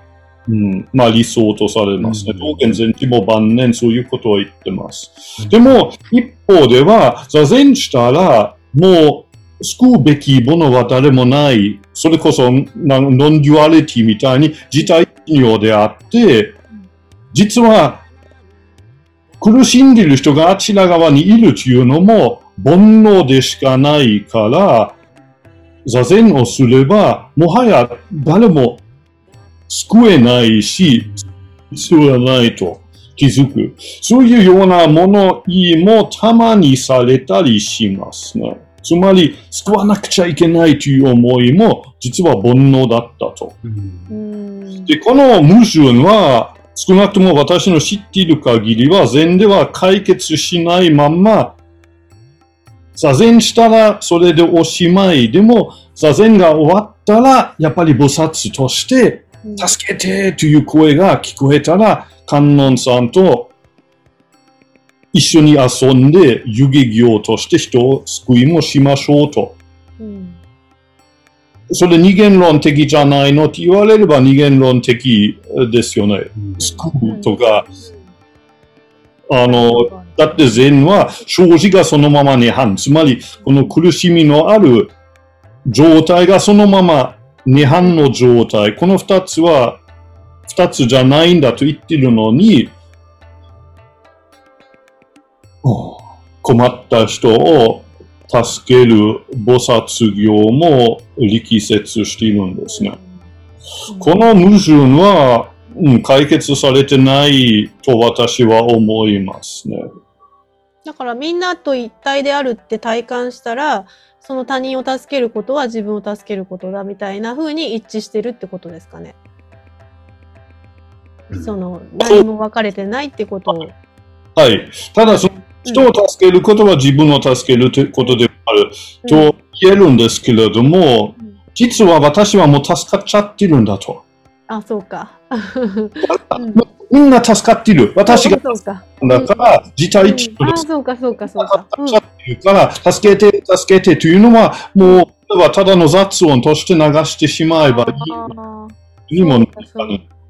Speaker 3: うん、まあ理想とされますね。
Speaker 2: うん
Speaker 3: 道元禅師も晩年そういうことを言ってます。でも、一方では、座禅したら、もう、救うべきものは誰もない。それこそ、 non-duality みたいに自他一如であって、実は、苦しんでいる人があちら側にいるというのも、煩悩でしかないから、座禅をすれば、もはや誰も救えないし、必要はないと気づく。そういうような物言いもたまにされたりしますね。つまり、救わなくちゃいけないという思いも、実は煩悩だったと。で、この矛盾は、少なくとも私の知っている限りは、禅では解決しないまんま、座禅したらそれでおしまい。でも、座禅が終わったら、やっぱり菩薩として、助けてという声が聞こえたら、観音さんと一緒に遊んで、遊戯業として人を救いもしましょうと。
Speaker 1: うん
Speaker 3: それ二元論的じゃないのって言われれば二元論的ですよね。救うとか、あの、だって禅は生じがそのまま涅槃。つまり、この苦しみのある状態がそのまま涅槃の状態。この二つは、二つじゃないんだと言ってるのに、困った人を助ける菩薩業も力説しているんですね。この矛盾は、うん、解決されてないと私は思いますね。
Speaker 1: だからみんなと一体であるって体感したら、その他人を助けることは自分を助けることだみたいな風に一致してるってことですかね。その何も分かれてないってことを。
Speaker 3: はい。ただ、その人を助けることは自分を助けるということであると言えるんですけれども、
Speaker 1: うん
Speaker 3: 実は私はもう助かっちゃってるんだと。
Speaker 1: あ、そうか。
Speaker 3: みんな助かっている。私が
Speaker 1: そうか。
Speaker 3: だから、自体治
Speaker 1: うんあ、
Speaker 3: 療で
Speaker 1: そうか、そうか、そうか。
Speaker 3: 助かってるから、助けて、助けてというのは、もう、ただの雑音として流してしまえばい
Speaker 1: あ
Speaker 3: いにもなるんで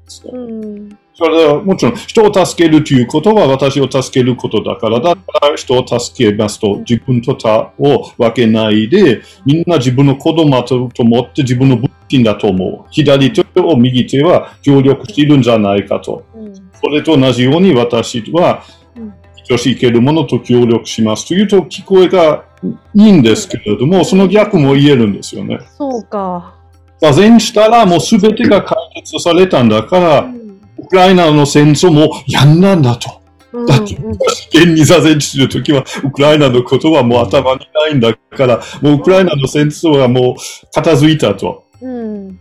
Speaker 3: すよ
Speaker 1: ーうん。
Speaker 3: それはもちろん人を助けるということは私を助けることだから、だから人を助けますと自分と他を分けないで、みんな自分の子供だと思って自分の物品だと思う。左手を右手は協力しているんじゃないかと。
Speaker 1: うん。
Speaker 3: それと同じように私は
Speaker 1: うん
Speaker 3: 女子いけるものと協力しますというと聞こえがいいんですけれども、その逆も言えるんですよね。
Speaker 1: そうか。
Speaker 3: 座禅したらもう全てが解決されたんだから、
Speaker 1: うん。
Speaker 3: ウクライナの戦争もやんだんだと。
Speaker 1: うん
Speaker 3: だって現に座禅するときは、ウクライナのことはもう頭にないんだから、もうウクライナの戦争はもう片付いたと。
Speaker 1: うん。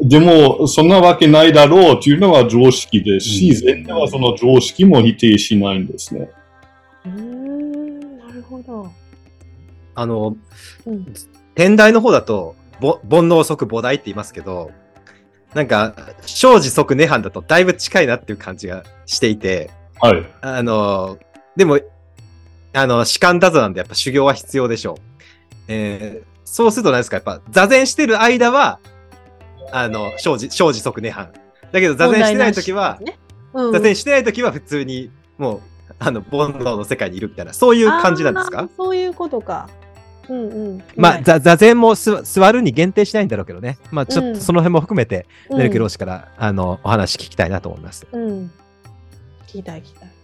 Speaker 3: でも、そんなわけないだろうというのは常識ですし、
Speaker 2: うん
Speaker 3: 禅ではその常識も否定しないんですね。
Speaker 1: うーん。なるほど。
Speaker 4: あの、
Speaker 1: うん。
Speaker 4: 天台の方だと、ぼ煩悩即菩提って言いますけど、なんか、生じ即涅槃だとだいぶ近いなっていう感じがしていて、
Speaker 3: はい。
Speaker 4: あの、でも、あの、士官だぞなんでやっぱ修行は必要でしょう。えーそうすると何ですかやっぱ座禅してる間は、あの、生じ、生じ即涅槃。だけど座禅してない時は、
Speaker 1: ね、うん
Speaker 4: 座禅してない時は普通に、もう、あの、煩悩の世界にいるみたいな、そういう感じなんです
Speaker 1: あ
Speaker 4: か
Speaker 1: ーそういうことか。うんうん。
Speaker 5: まあ、
Speaker 1: はい
Speaker 5: 座座禅もす座るに限定しないんだろうけどね。まあ、ちょっ
Speaker 1: うん
Speaker 5: とその辺も含めて、
Speaker 1: うん
Speaker 5: ネルケ老師から、あの、お話聞きたいなと思います。
Speaker 1: うん。聞きたい聞きたい。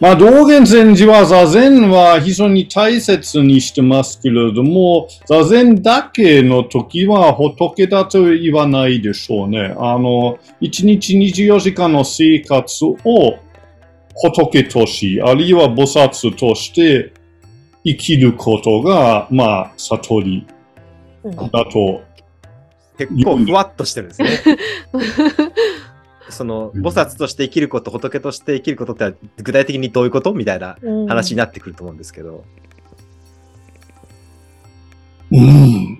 Speaker 3: まあ、道元禅師は座禅は非常に大切にしてますけれども、座禅だけの時は仏だと言わないでしょうね。あの、1日24時間の生活を仏とし、あるいは菩薩として生きることが、まあ、悟り
Speaker 1: うん
Speaker 3: だと。
Speaker 4: 結構ふわっとしてるんですね。その、菩薩として生きること、仏として生きることって具体的にどういうこと？みたいな話になってくると思うんですけど。
Speaker 3: うん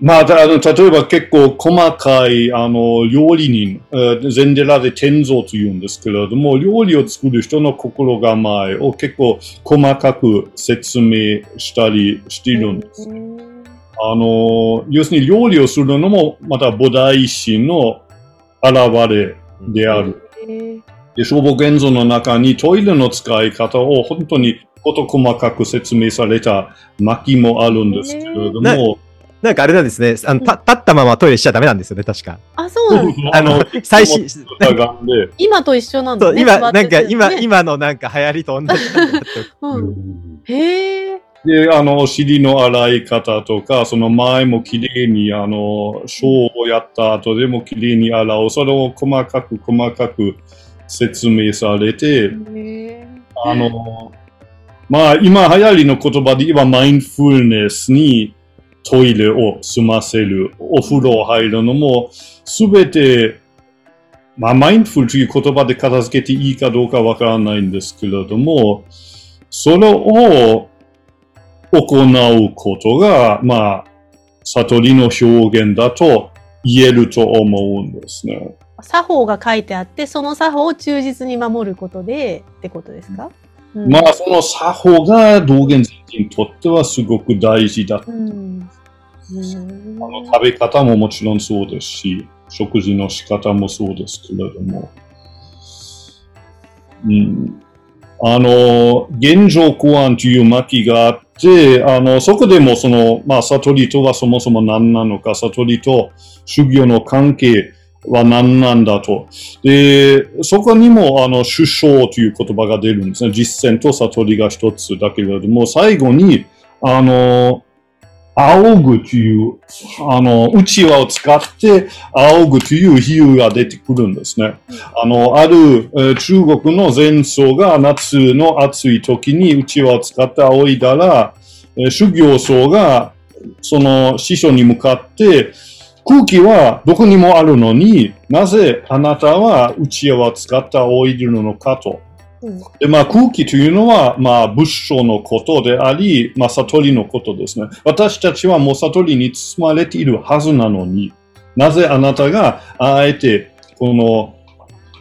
Speaker 3: まあ、だあの例えば結構細かいあの料理人、えー禅寺で天蔵と言うんですけれども、料理を作る人の心構えを結構細かく説明したりしているんです。
Speaker 1: うん
Speaker 3: あの、要するに料理をするのもまた菩提心の現れである。
Speaker 1: へー
Speaker 3: で、消防現像の中にトイレの使い方を本当に事細かく説明された巻もあるんですけれども、
Speaker 4: なんかあれなんですね。あの、た立ったままトイレしちゃダメなんですよね、確か。
Speaker 1: あ、そうなんです
Speaker 4: あの、最新、
Speaker 3: 疑んで、
Speaker 1: 今と一緒なん
Speaker 4: そう、
Speaker 1: だね。
Speaker 4: 今、なんか今、今のなんか流行りと同じなんだって
Speaker 1: うん。へえ。
Speaker 3: で、あの、尻の洗い方とか、その前もきれいに、あの、ショーをやった後でもきれいに洗う。それを細かく細かく説明されて。あの、まあ、今流行りの言葉で言えば、マインドフルネスにトイレを済ませる、お風呂入るのも、すべて、まあ、マインドフルという言葉で片付けていいかどうかわからないんですけれども、それを行うことが、まあ、悟りの表現だと言えると思うんですね。
Speaker 1: 作法が書いてあって、その作法を忠実に守ることでってことですか、うん
Speaker 3: まあ、その作法が道元禅師にとってはすごく大事だ。
Speaker 1: うん。うん
Speaker 3: あの食べ方ももちろんそうですし、食事の仕方もそうですけれども。うん、あの、現状公安という巻があって、あの、そこでもその、まあ、悟りとはそもそも何なのか、悟りと修行の関係、は何なんだと。で、そこにも、あの、首相という言葉が出るんですね。実践と悟りが一つだけれども、最後に、あの、仰ぐという、あの、うちわを使って仰ぐという比喩が出てくるんですね。あの、ある、えー中国の前奏が夏の暑い時にうちわを使って仰いだら、えー修行僧がその師匠に向かって、空気はどこにもあるのになぜあなたはうちわを使って仰いでいるのかと。で、まあ空気というのは、まあ仏性のことであり、まあ悟りのことですね。私たちはもう悟りに包まれているはずなのに、なぜあなたがあえて、この、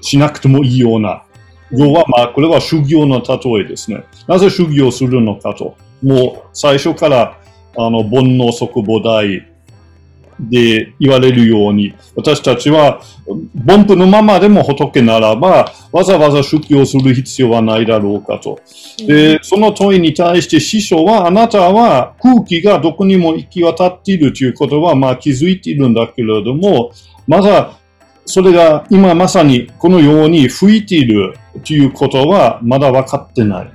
Speaker 3: しなくてもいいような、要はまあこれは修行の例えですね。なぜ修行するのかと。もう最初から、あの、煩悩即母大で言われるように、私たちは、凡夫のままでも仏ならば、わざわざ修行する必要はないだろうかと。で、その問いに対して師匠は、あなたは空気がどこにも行き渡っているということは、まあ気づいているんだけれども、まだ、それが今まさにこのように吹いているということは、まだ分かってない。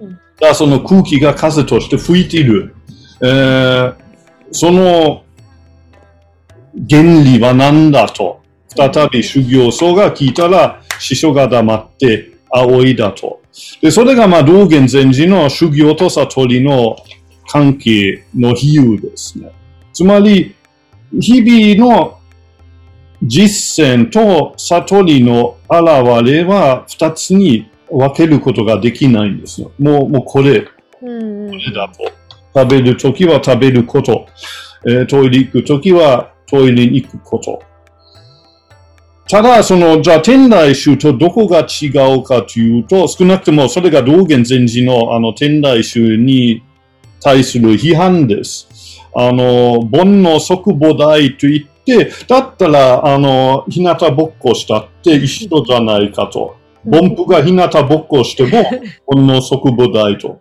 Speaker 1: うん
Speaker 3: だその空気が風として吹いている。えーその原理は何だと、再び修行僧が聞いたら、師匠が黙って仰いだと。で、それがまあ道元禅師の修行と悟りの関係の比喩ですね。つまり、日々の実践と悟りの現れは二つに分けることができないんですよ。もう、もうこれ、
Speaker 1: うんうん
Speaker 3: これだと。食べるときは食べること。えートイレ行くときはトイレに行くこと。ただ、その、じゃあ、天台宗とどこが違うかというと、少なくともそれが道元禅師のあの天台宗に対する批判です。あの、煩悩即母大と言って、だったら、あの、日向ぼっこしたって一緒じゃないかと。凡夫が日向ぼっこしても、煩悩即母大と。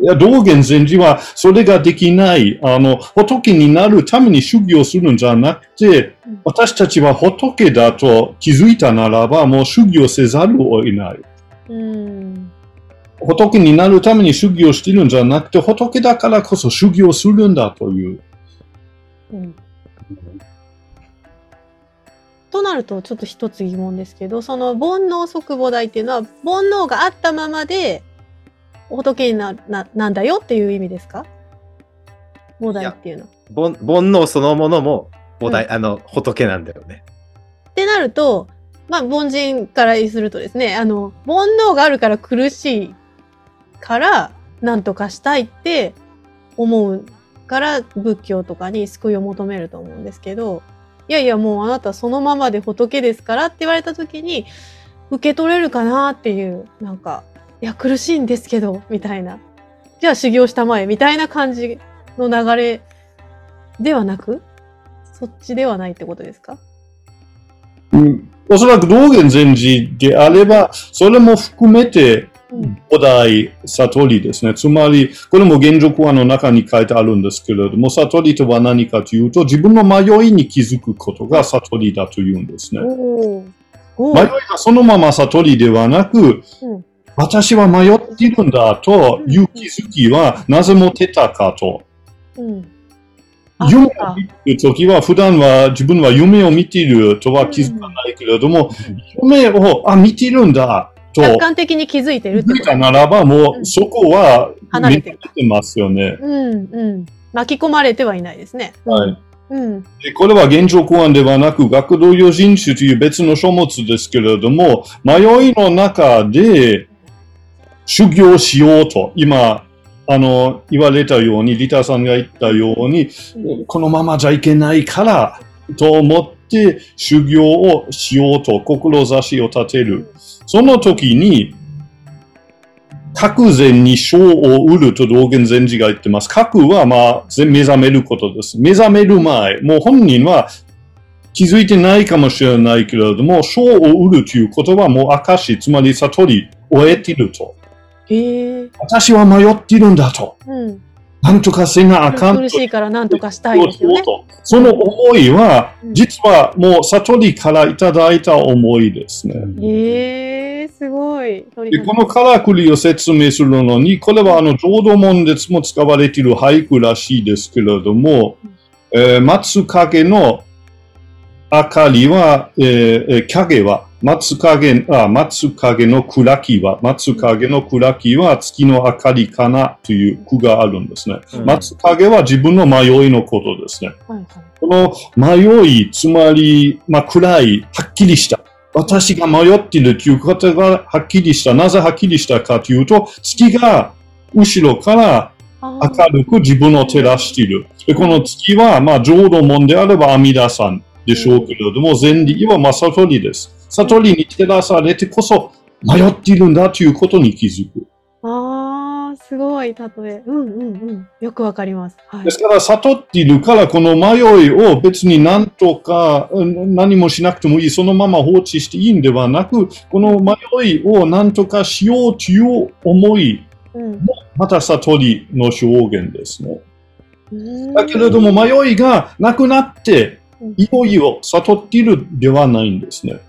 Speaker 3: 道元禅師はそれができない。あの、仏になるために修行するんじゃなくて
Speaker 1: うん、
Speaker 3: 私たちは仏だと気づいたならば、もう修行せざるを得ない。
Speaker 1: うん
Speaker 3: 仏になるために修行しているんじゃなくて、仏だからこそ修行するんだという。
Speaker 1: うんとなるとちょっと一つ疑問ですけどその煩悩即母大っていうのは煩悩があったままで仏になななんだよっていう意味ですか？母大っていうのは。
Speaker 4: 煩煩悩そのものも、菩提、あの、仏なんだよね。
Speaker 1: ってなるとまあ凡人からするとですねあの煩悩があるから苦しいから何とかしたいって思うから仏教とかに救いを求めると思うんですけどいやいやもうあなたそのままで仏ですからって言われた時に受け取れるかなっていうなんかいや苦しいんですけどみたいな。じゃあ修行したまえみたいな感じの流れではなくそっちではないってことですか？
Speaker 3: おそらく道元禅師であれば、それも含めて、
Speaker 1: うん。
Speaker 3: 古代悟りですね。つまり、これも現状講話の中に書いてあるんですけれども、悟りとは何かというと、自分の迷いに気づくことが悟りだというんですね。迷い
Speaker 1: ー
Speaker 3: がそのまま悟りではなく、
Speaker 1: うん
Speaker 3: 私は迷っているんだという気づきはなぜ持てたかと。
Speaker 1: うんあ
Speaker 3: 夢を見ているときは、普段は自分は夢を見ているとは気づかないけれども、夢を、あ、見ているんだと
Speaker 1: 客観的に気づいてるって
Speaker 3: 気づいたならば、も
Speaker 1: うん
Speaker 3: うそこは
Speaker 1: 離れて
Speaker 3: ますよね。
Speaker 1: うんうん巻き込まれてはいないですね。うん
Speaker 3: はい。
Speaker 1: うん
Speaker 3: でこれは現状公案ではなく、学童用人種という別の書物ですけれども、迷いの中で修行しようと、今、あの、言われたように、リタさんが言ったように、このままじゃいけないから、と思って修行をしようと、志を立てる。その時に、各善に賞を売ると道元禅師が言ってます。各はまあ、ぜ目覚めることです。目覚める前、もう本人は気づいてないかもしれないけれども、賞を売るということはもう証、つまり悟りを得ていると。
Speaker 1: へえ。
Speaker 3: 私は迷っているんだと。
Speaker 1: うん
Speaker 3: なんとかせなあかんと
Speaker 1: 苦しいからなんとかしたいですよね。
Speaker 3: その思いは
Speaker 1: う、ん
Speaker 3: 実はもう悟りからいただいた思いですね。
Speaker 1: えー、すごい。
Speaker 3: でこのからくりを説明するのに、これはあの浄土門でも使われている俳句らしいですけれども、えー松影の明かりは、えーえー影は、松影あ松影の暗きは、松影の暗きは月の明かりかなという句があるんですね。
Speaker 4: うん
Speaker 3: 松影は自分の迷いのことですね。
Speaker 1: はいはい
Speaker 3: この迷い、つまり、まあ、暗い、はっきりした。私が迷っているということがはっきりした。なぜはっきりしたかというと、月が後ろから明るく自分を照らしている。でこの月は、まあ、浄土門であれば阿弥陀さんでしょうけれども、前理はまあ悟りです。悟りに照らされてこそ迷っているんだということに気づく。
Speaker 1: あー、すごい、例え。うんうんうん。よくわかります。はい
Speaker 3: で。すから、悟っているから、この迷いを別に何とか、うん何もしなくてもいい、そのまま放置していいんではなく、この迷いを何とかしようという思い、
Speaker 1: うん
Speaker 3: また悟りの表現ですね。
Speaker 1: うん
Speaker 3: だけれども、迷いがなくなって
Speaker 1: うん、
Speaker 3: いよいよ悟っているではないんですね。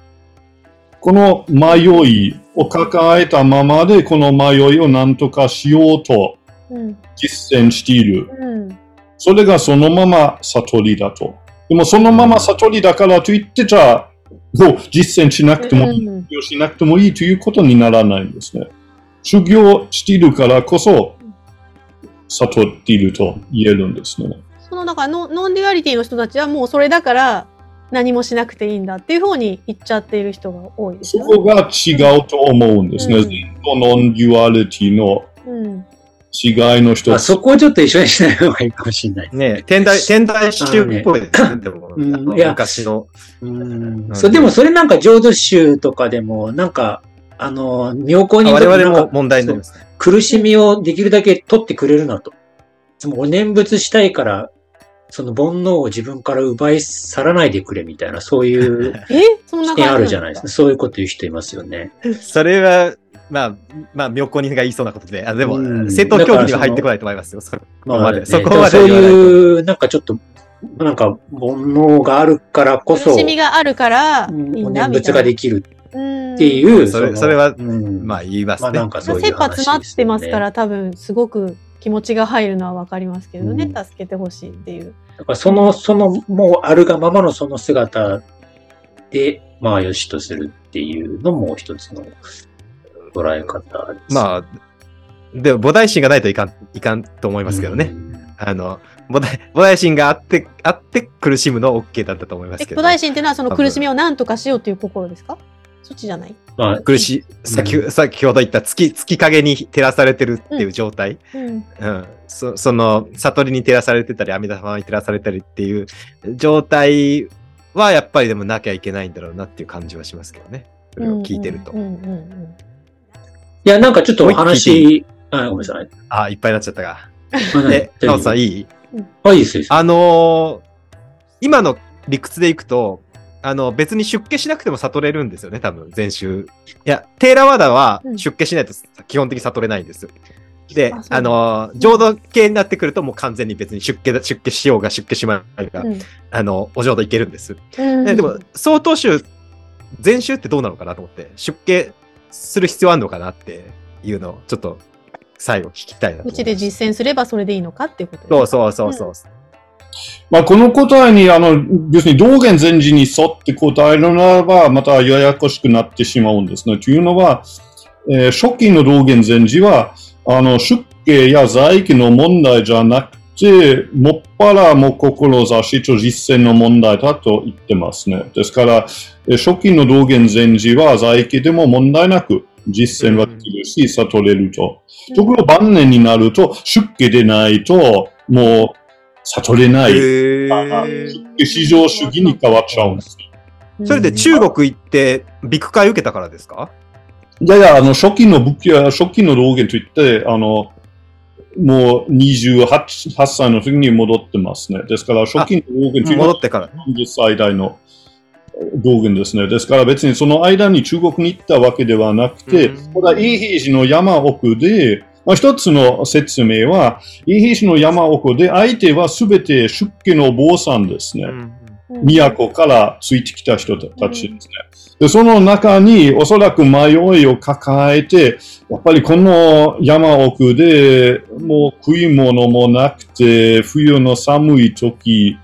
Speaker 3: この迷いを抱えたままで、この迷いを何とかしようと
Speaker 1: うん
Speaker 3: 実践している。
Speaker 1: うん
Speaker 3: それがそのまま悟りだと。でもそのまま悟りだからといって、じゃあ、もう実践しなくてもいい、
Speaker 1: うん
Speaker 3: しなくてもいいということにならないんですね。修行しているからこそ、悟っていると言えるんですね。
Speaker 1: そのだか non-duality の人たちはもうそれだから何もしなくていいんだっていうふうに言っちゃっている人が多いですね。
Speaker 3: こが違うと思うんですね。
Speaker 1: うん
Speaker 3: non-duality の
Speaker 1: うん
Speaker 3: 違いの一つ。
Speaker 2: あそこをちょっと一緒にしない方がいいかもしれない。
Speaker 4: ね天台、天台宗っぽいですね、でも、昔の。
Speaker 2: うんそうでもそれなんか浄土宗とかでも、なんか、あの、妙高に
Speaker 4: 我々も問題になりますね。
Speaker 2: 苦しみをできるだけ取ってくれるなと。お念仏したいから、その煩悩を自分から奪い去らないでくれみたいな、そういう 視点あるじゃないですか。そういうこと言う人いますよね。
Speaker 4: それは、まあ、まあ、妙高人が言いそうなことで、あでも、
Speaker 2: うん
Speaker 4: 正当教義には入ってこないと思いますよ。そこまで。
Speaker 2: ね
Speaker 4: そこまで
Speaker 2: そう
Speaker 4: い
Speaker 2: う、なんかちょっと、なんか煩悩があるからこそ、
Speaker 1: 苦しみがあるから
Speaker 2: 念仏。ができる
Speaker 1: うん
Speaker 2: っていう、
Speaker 4: それ
Speaker 2: の
Speaker 4: それは
Speaker 2: うん
Speaker 4: まあ、言いますね
Speaker 2: まあなん。かそういう
Speaker 1: 切羽詰まってますから多分すごく気持ちが入るのはわかりますけどね、
Speaker 2: うん
Speaker 1: 助けてほしいっていう。
Speaker 2: だからその、その、もうあるがままのその姿で、まあ、よしとするっていうのも一つの捉え方です。
Speaker 4: まあ、でも、菩提心がないといかん、いかんと思いますけどね。あの、菩提、菩提心があって、あって苦しむの OK だったと思いま
Speaker 1: え、
Speaker 4: すけど、
Speaker 1: 古代神っていうのはその苦しみを何とかしようという心ですか？そっちじゃない？
Speaker 2: まあ、
Speaker 4: 苦しい、先,、
Speaker 2: う
Speaker 4: 先ほど言った月、月影に照らされてるっていう状態。
Speaker 1: うん。
Speaker 4: うん。そその、悟りに照らされてたり、阿弥陀様に照らされたりっていう状態は、やっぱりでもなきゃいけないんだろうなっていう感じはしますけどね。それを聞いてると。
Speaker 1: うんうんうんうん
Speaker 2: いや、なんかちょっとお話、あ、ごめんなさい。
Speaker 4: あ、いっぱいになっちゃったが。
Speaker 2: あ
Speaker 4: え、なおさんいい？
Speaker 2: あ、いいです、いいです。
Speaker 4: あのー今の理屈でいくと、あの、別に出家しなくても悟れるんですよね、多分、前週。いや、テーラワダは
Speaker 1: うん
Speaker 4: 出家しないと基本的に悟れないんです。で
Speaker 1: あ、そう
Speaker 4: あのー浄土系になってくるともう完全に別に出家だ、出家しようが出家しまいが、
Speaker 1: うん
Speaker 4: あの、お浄土行けるんです。
Speaker 1: うん
Speaker 4: えでも、曹洞宗、前週ってどうなのかなと思って、出家する必要あるのかなっていうのを、ちょっと最後聞きたいな
Speaker 1: うちで実践すればそれでいいのかっていうこと
Speaker 4: そうそうそうそう。
Speaker 3: まあ、この答えに、あの、別に道元禅師に沿って答えるならば、またややこしくなってしまうんですね。というのは、えー初期の道元禅師は、あの、出家や在家の問題じゃなくて、もっぱらも志と実践の問題だと言ってますね。ですから、えー初期の道元禅師は在家でも問題なく実践はできるし、悟れると。ところが晩年になると、出家でないと、もう悟れない。市場主義に変わっちゃうんです。
Speaker 4: それで中国行って、ビク会受けたからですか？
Speaker 3: いやいや、あの、初期の仏教、初期の道元といって、あの、もう28 8歳の時に戻ってますね。ですから、初期の道元というのは
Speaker 4: 戻ってから。
Speaker 3: 40歳代の道元ですね。ですから別にその間に中国に行ったわけではなくて、
Speaker 4: うん
Speaker 3: ただ、永平寺の山奥で、まあ、一つの説明は、イヒシの山奥で相手はすべて出家の坊さんですね。
Speaker 1: うん
Speaker 3: 都からついてきた人たちですね。で、その中におそらく迷いを抱えて、やっぱりこの山奥でもう食い物もなくて、冬の寒い時、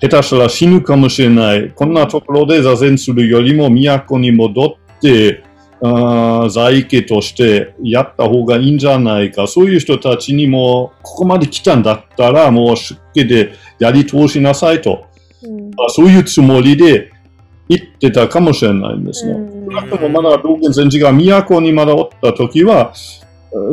Speaker 3: 下手したら死ぬかもしれない。こんなところで座禅するよりも都に戻って、あ家としてやった方がいいんじゃないか。そういう人たちにも、ここまで来たんだったら、もう出家でやり通しなさいと。
Speaker 1: うん
Speaker 3: まあそういうつもりで言ってたかもしれないんですね。
Speaker 1: うん
Speaker 3: 少なくともまだ道元禅師が都にまだおった時は、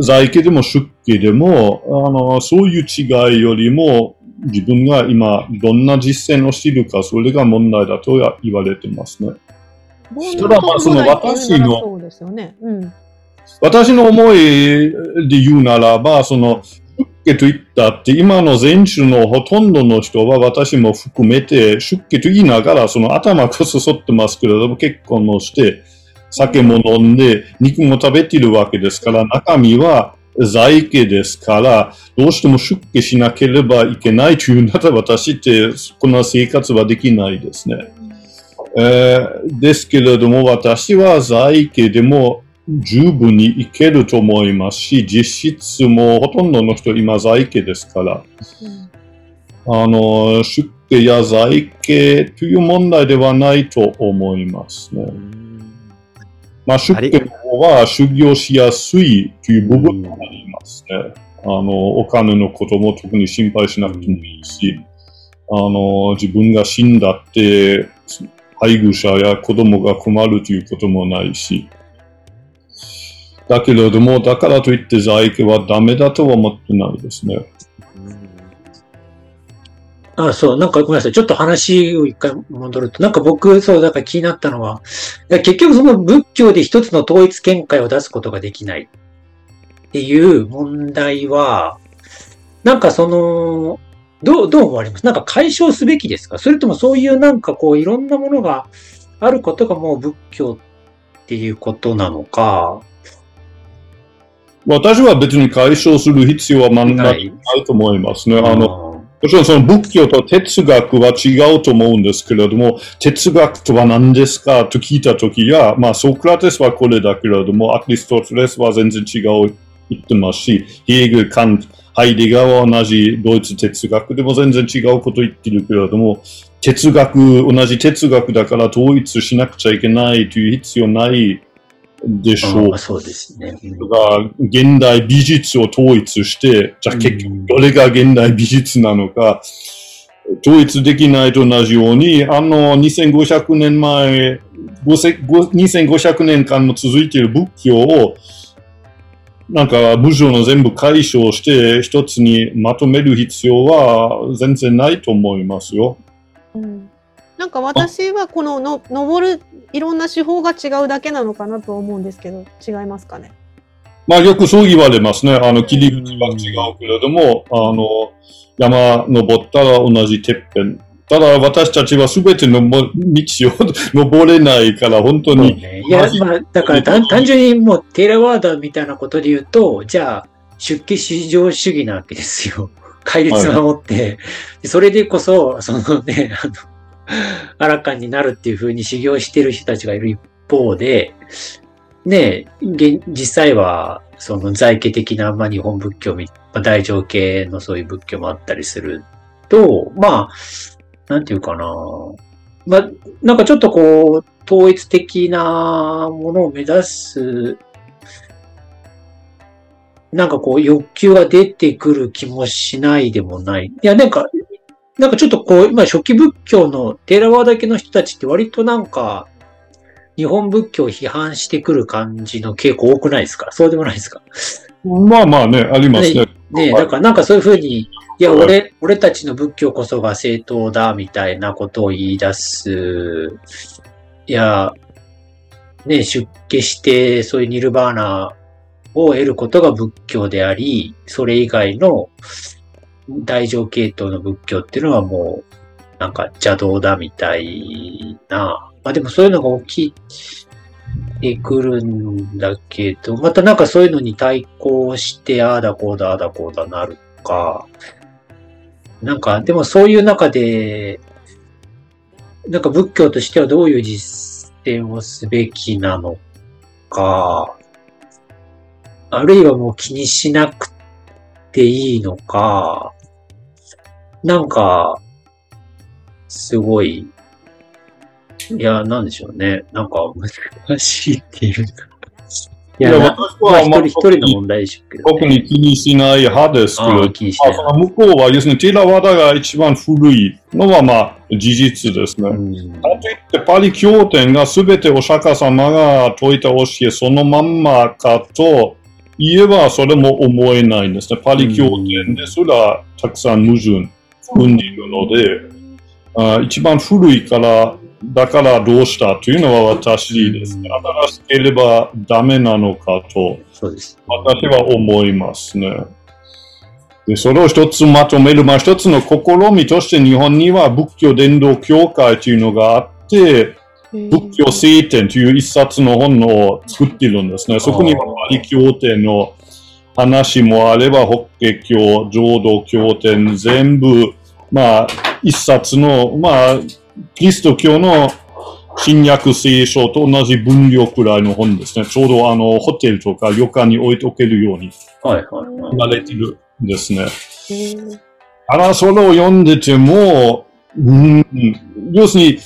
Speaker 3: 在家でも出家でも、あの、そういう違いよりも、自分が今どんな実践をしているか、それが問題だとは言われてますね。ただまあその私の
Speaker 1: そうですよね。うん。
Speaker 3: 私の思いで言うならば、その、出家と言ったって、今の禅宗のほとんどの人は私も含めて、出家と言いながら、その頭こそ反ってますけれども、結婚もして、酒も飲んで、肉も食べているわけですから、中身は在家ですから、どうしても出家しなければいけないというなら私って、こんな生活はできないですね。えーですけれども、私は在家でも十分にいけると思いますし、実質もほとんどの人今在家ですから、あの、出家や在家という問題ではないと思いますね。まあ、出家の方は修行しやすいという部分もありますね。あの、お金のことも特に心配しなくてもいいし、あの、自分が死んだって、配偶者や子供が困るということもないし、だけれども、だからといって在家はダメだとは思ってないですね。
Speaker 2: あ、そう、なんかごめんなさい。ちょっと話を一回戻ると、なんか僕、そう、だから気になったのは、結局その仏教で一つの統一見解を出すことができないっていう問題は、なんかその、どう、どう思われます？なんか解消すべきですか？それともそういうなんかこういろんなものがあることがもう仏教っていうことなのか、
Speaker 3: 私は別に解消する必要はまんな
Speaker 2: ない。い
Speaker 3: と思いますね。あの、
Speaker 2: の、
Speaker 3: もちろんその仏教と哲学は違うと思うんですけれども、哲学とは何ですかと聞いたときは、まあソクラテスはこれだけれども、アリストテレスは全然違う言ってますし、ヘーゲル、カント、ハイデガーは同じドイツ哲学でも全然違うこと言ってるけれども、哲学、同じ哲学だから統一しなくちゃいけないという必要ないでしょう
Speaker 2: あ。そうですね。うん
Speaker 3: が現代美術を統一して、じゃあ結局
Speaker 2: うん
Speaker 3: どれが現代美術なのか、統一できないと同じように、あの2500年前、5000 2500年間の続いている仏教を、なんか武将の全部解消して一つにまとめる必要は全然ないと思いますよ。
Speaker 1: うんなんか私はこのの登るいろんな手法が違うだけなのかなと思うんですけど違いますかね？
Speaker 3: まあよくそう言われますね。あの、切り口は違うけれども、あの、山登ったら同じてっぺん。ただ私たちは全てのも道を 登れないから、本当に、
Speaker 2: ね、いや、まあ、だから単単純にもうテーラワーダーみたいなことで言うと、じゃあ、出家至上主義なわけですよ。戒律を守って、でそれでこそ、そのね、あの、あらかになるっていうふうに修行してる人たちがいる一方で、ね現実際は、その在家的な、まあ、日本仏教み、まあ、大乗系のそういう仏教もあったりすると、まあ、なんていうかな。まあ、なんかちょっとこう、統一的なものを目指す、なんかこう欲求が出てくる気もしないでもない。いや、なんか、なんかちょっとこう、今初期仏教のテーラワーダ系の人たちって割となんか、日本仏教を批判してくる感じの傾向多くないですか？そうでもないですか？
Speaker 3: まあまあね、ありますね。
Speaker 2: ねえ、だからなんかそういうふうに、いや、俺、俺たちの仏教こそが正当だ、みたいなことを言い出す。いや、ねえ、出家して、そういうニルバーナを得ることが仏教であり、それ以外の大乗系統の仏教っていうのはもう、なんか邪道だみたいな。まあでもそういうのが大きいてくるんだけど、またなんかそういうのに対抗して、ああだこうだ、ああだこうだなるか、なんか、でもそういう中で、なんか仏教としてはどういう実践をすべきなのか、あるいはもう気にしなくていいのか、なんか、すごい、いや、なんでしょうね。なんか難しいっていうか。いや、な
Speaker 3: 私は
Speaker 2: まあ一人一
Speaker 3: まあ
Speaker 2: 人の問題でしょうけど、ね。
Speaker 3: 特に気にしない派ですけど
Speaker 2: ああ、気にし
Speaker 3: まあ、向こうは要するにティラワダが一番古いのはまあ事実ですね。
Speaker 2: うん
Speaker 3: かといってパリ経典が全てお釈迦様が説いた教えそのまんまかと言えばそれも思えないんですね。パリ経典ですらたくさん矛盾含んでいるので、あ一番古いからだからどうしたというのは私ですね。新しければダメなのかと。私は思いますね。でそれを一つまとめる、まあ、一つの試みとして日本には仏教伝道協会というのがあって、仏教聖典という一冊の本を作っているんですね。そこにはパリ経典の話もあれば、法華経、浄土経典、全部、まあ、一冊の、まあ、キリスト教の新約聖書と同じ分量くらいの本ですね。ちょうどあの、ホテルとか旅館に置いておけるように
Speaker 2: はいはい
Speaker 3: れてるんですね。
Speaker 1: へー
Speaker 3: ただそれを読んでても、うん、要するに、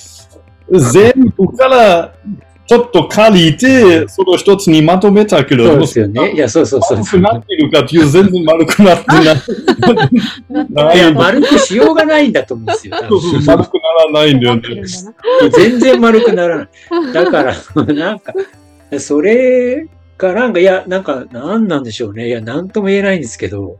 Speaker 3: 全部からちょっと借りて、それを一つにまとめたけれども、
Speaker 2: そうですよね。いや、そうそうそう
Speaker 3: 丸くなっているかっていう全然丸くなってない。い
Speaker 2: や、丸くしようがないんだと思うんですよ。多分
Speaker 3: 丸くならないんだよね。
Speaker 2: 全然丸くならない。だから、なんか、それがなんか、いや、なんか、なんなんでしょうね。いや、なんとも言えないんですけど。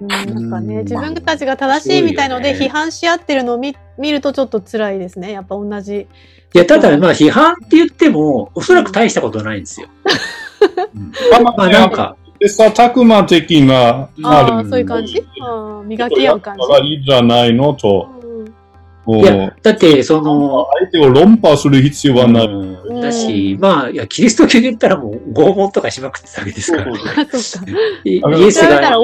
Speaker 1: うんなんかね、
Speaker 2: うん
Speaker 1: 自分たちが正しいみたいので批判し合ってるのを見見るとちょっと辛いですね。やっぱ同じ。
Speaker 2: いや、ただ、まあ、批判って言っても、おそらく大したことないんですよ。
Speaker 3: まあ
Speaker 2: まあ、なんか、
Speaker 3: 切磋琢磨的な、
Speaker 1: あそういう感じ？磨き合う感じ？
Speaker 3: がいいじゃないのと。
Speaker 1: うん
Speaker 3: うん
Speaker 2: いや、だって、その、
Speaker 3: 相手を論破する必要はない。
Speaker 2: うんだし、まあ、いや、キリスト教で言ったらもう拷問とかしまくってたわけですから。
Speaker 1: あ、そっか。
Speaker 2: イエスが、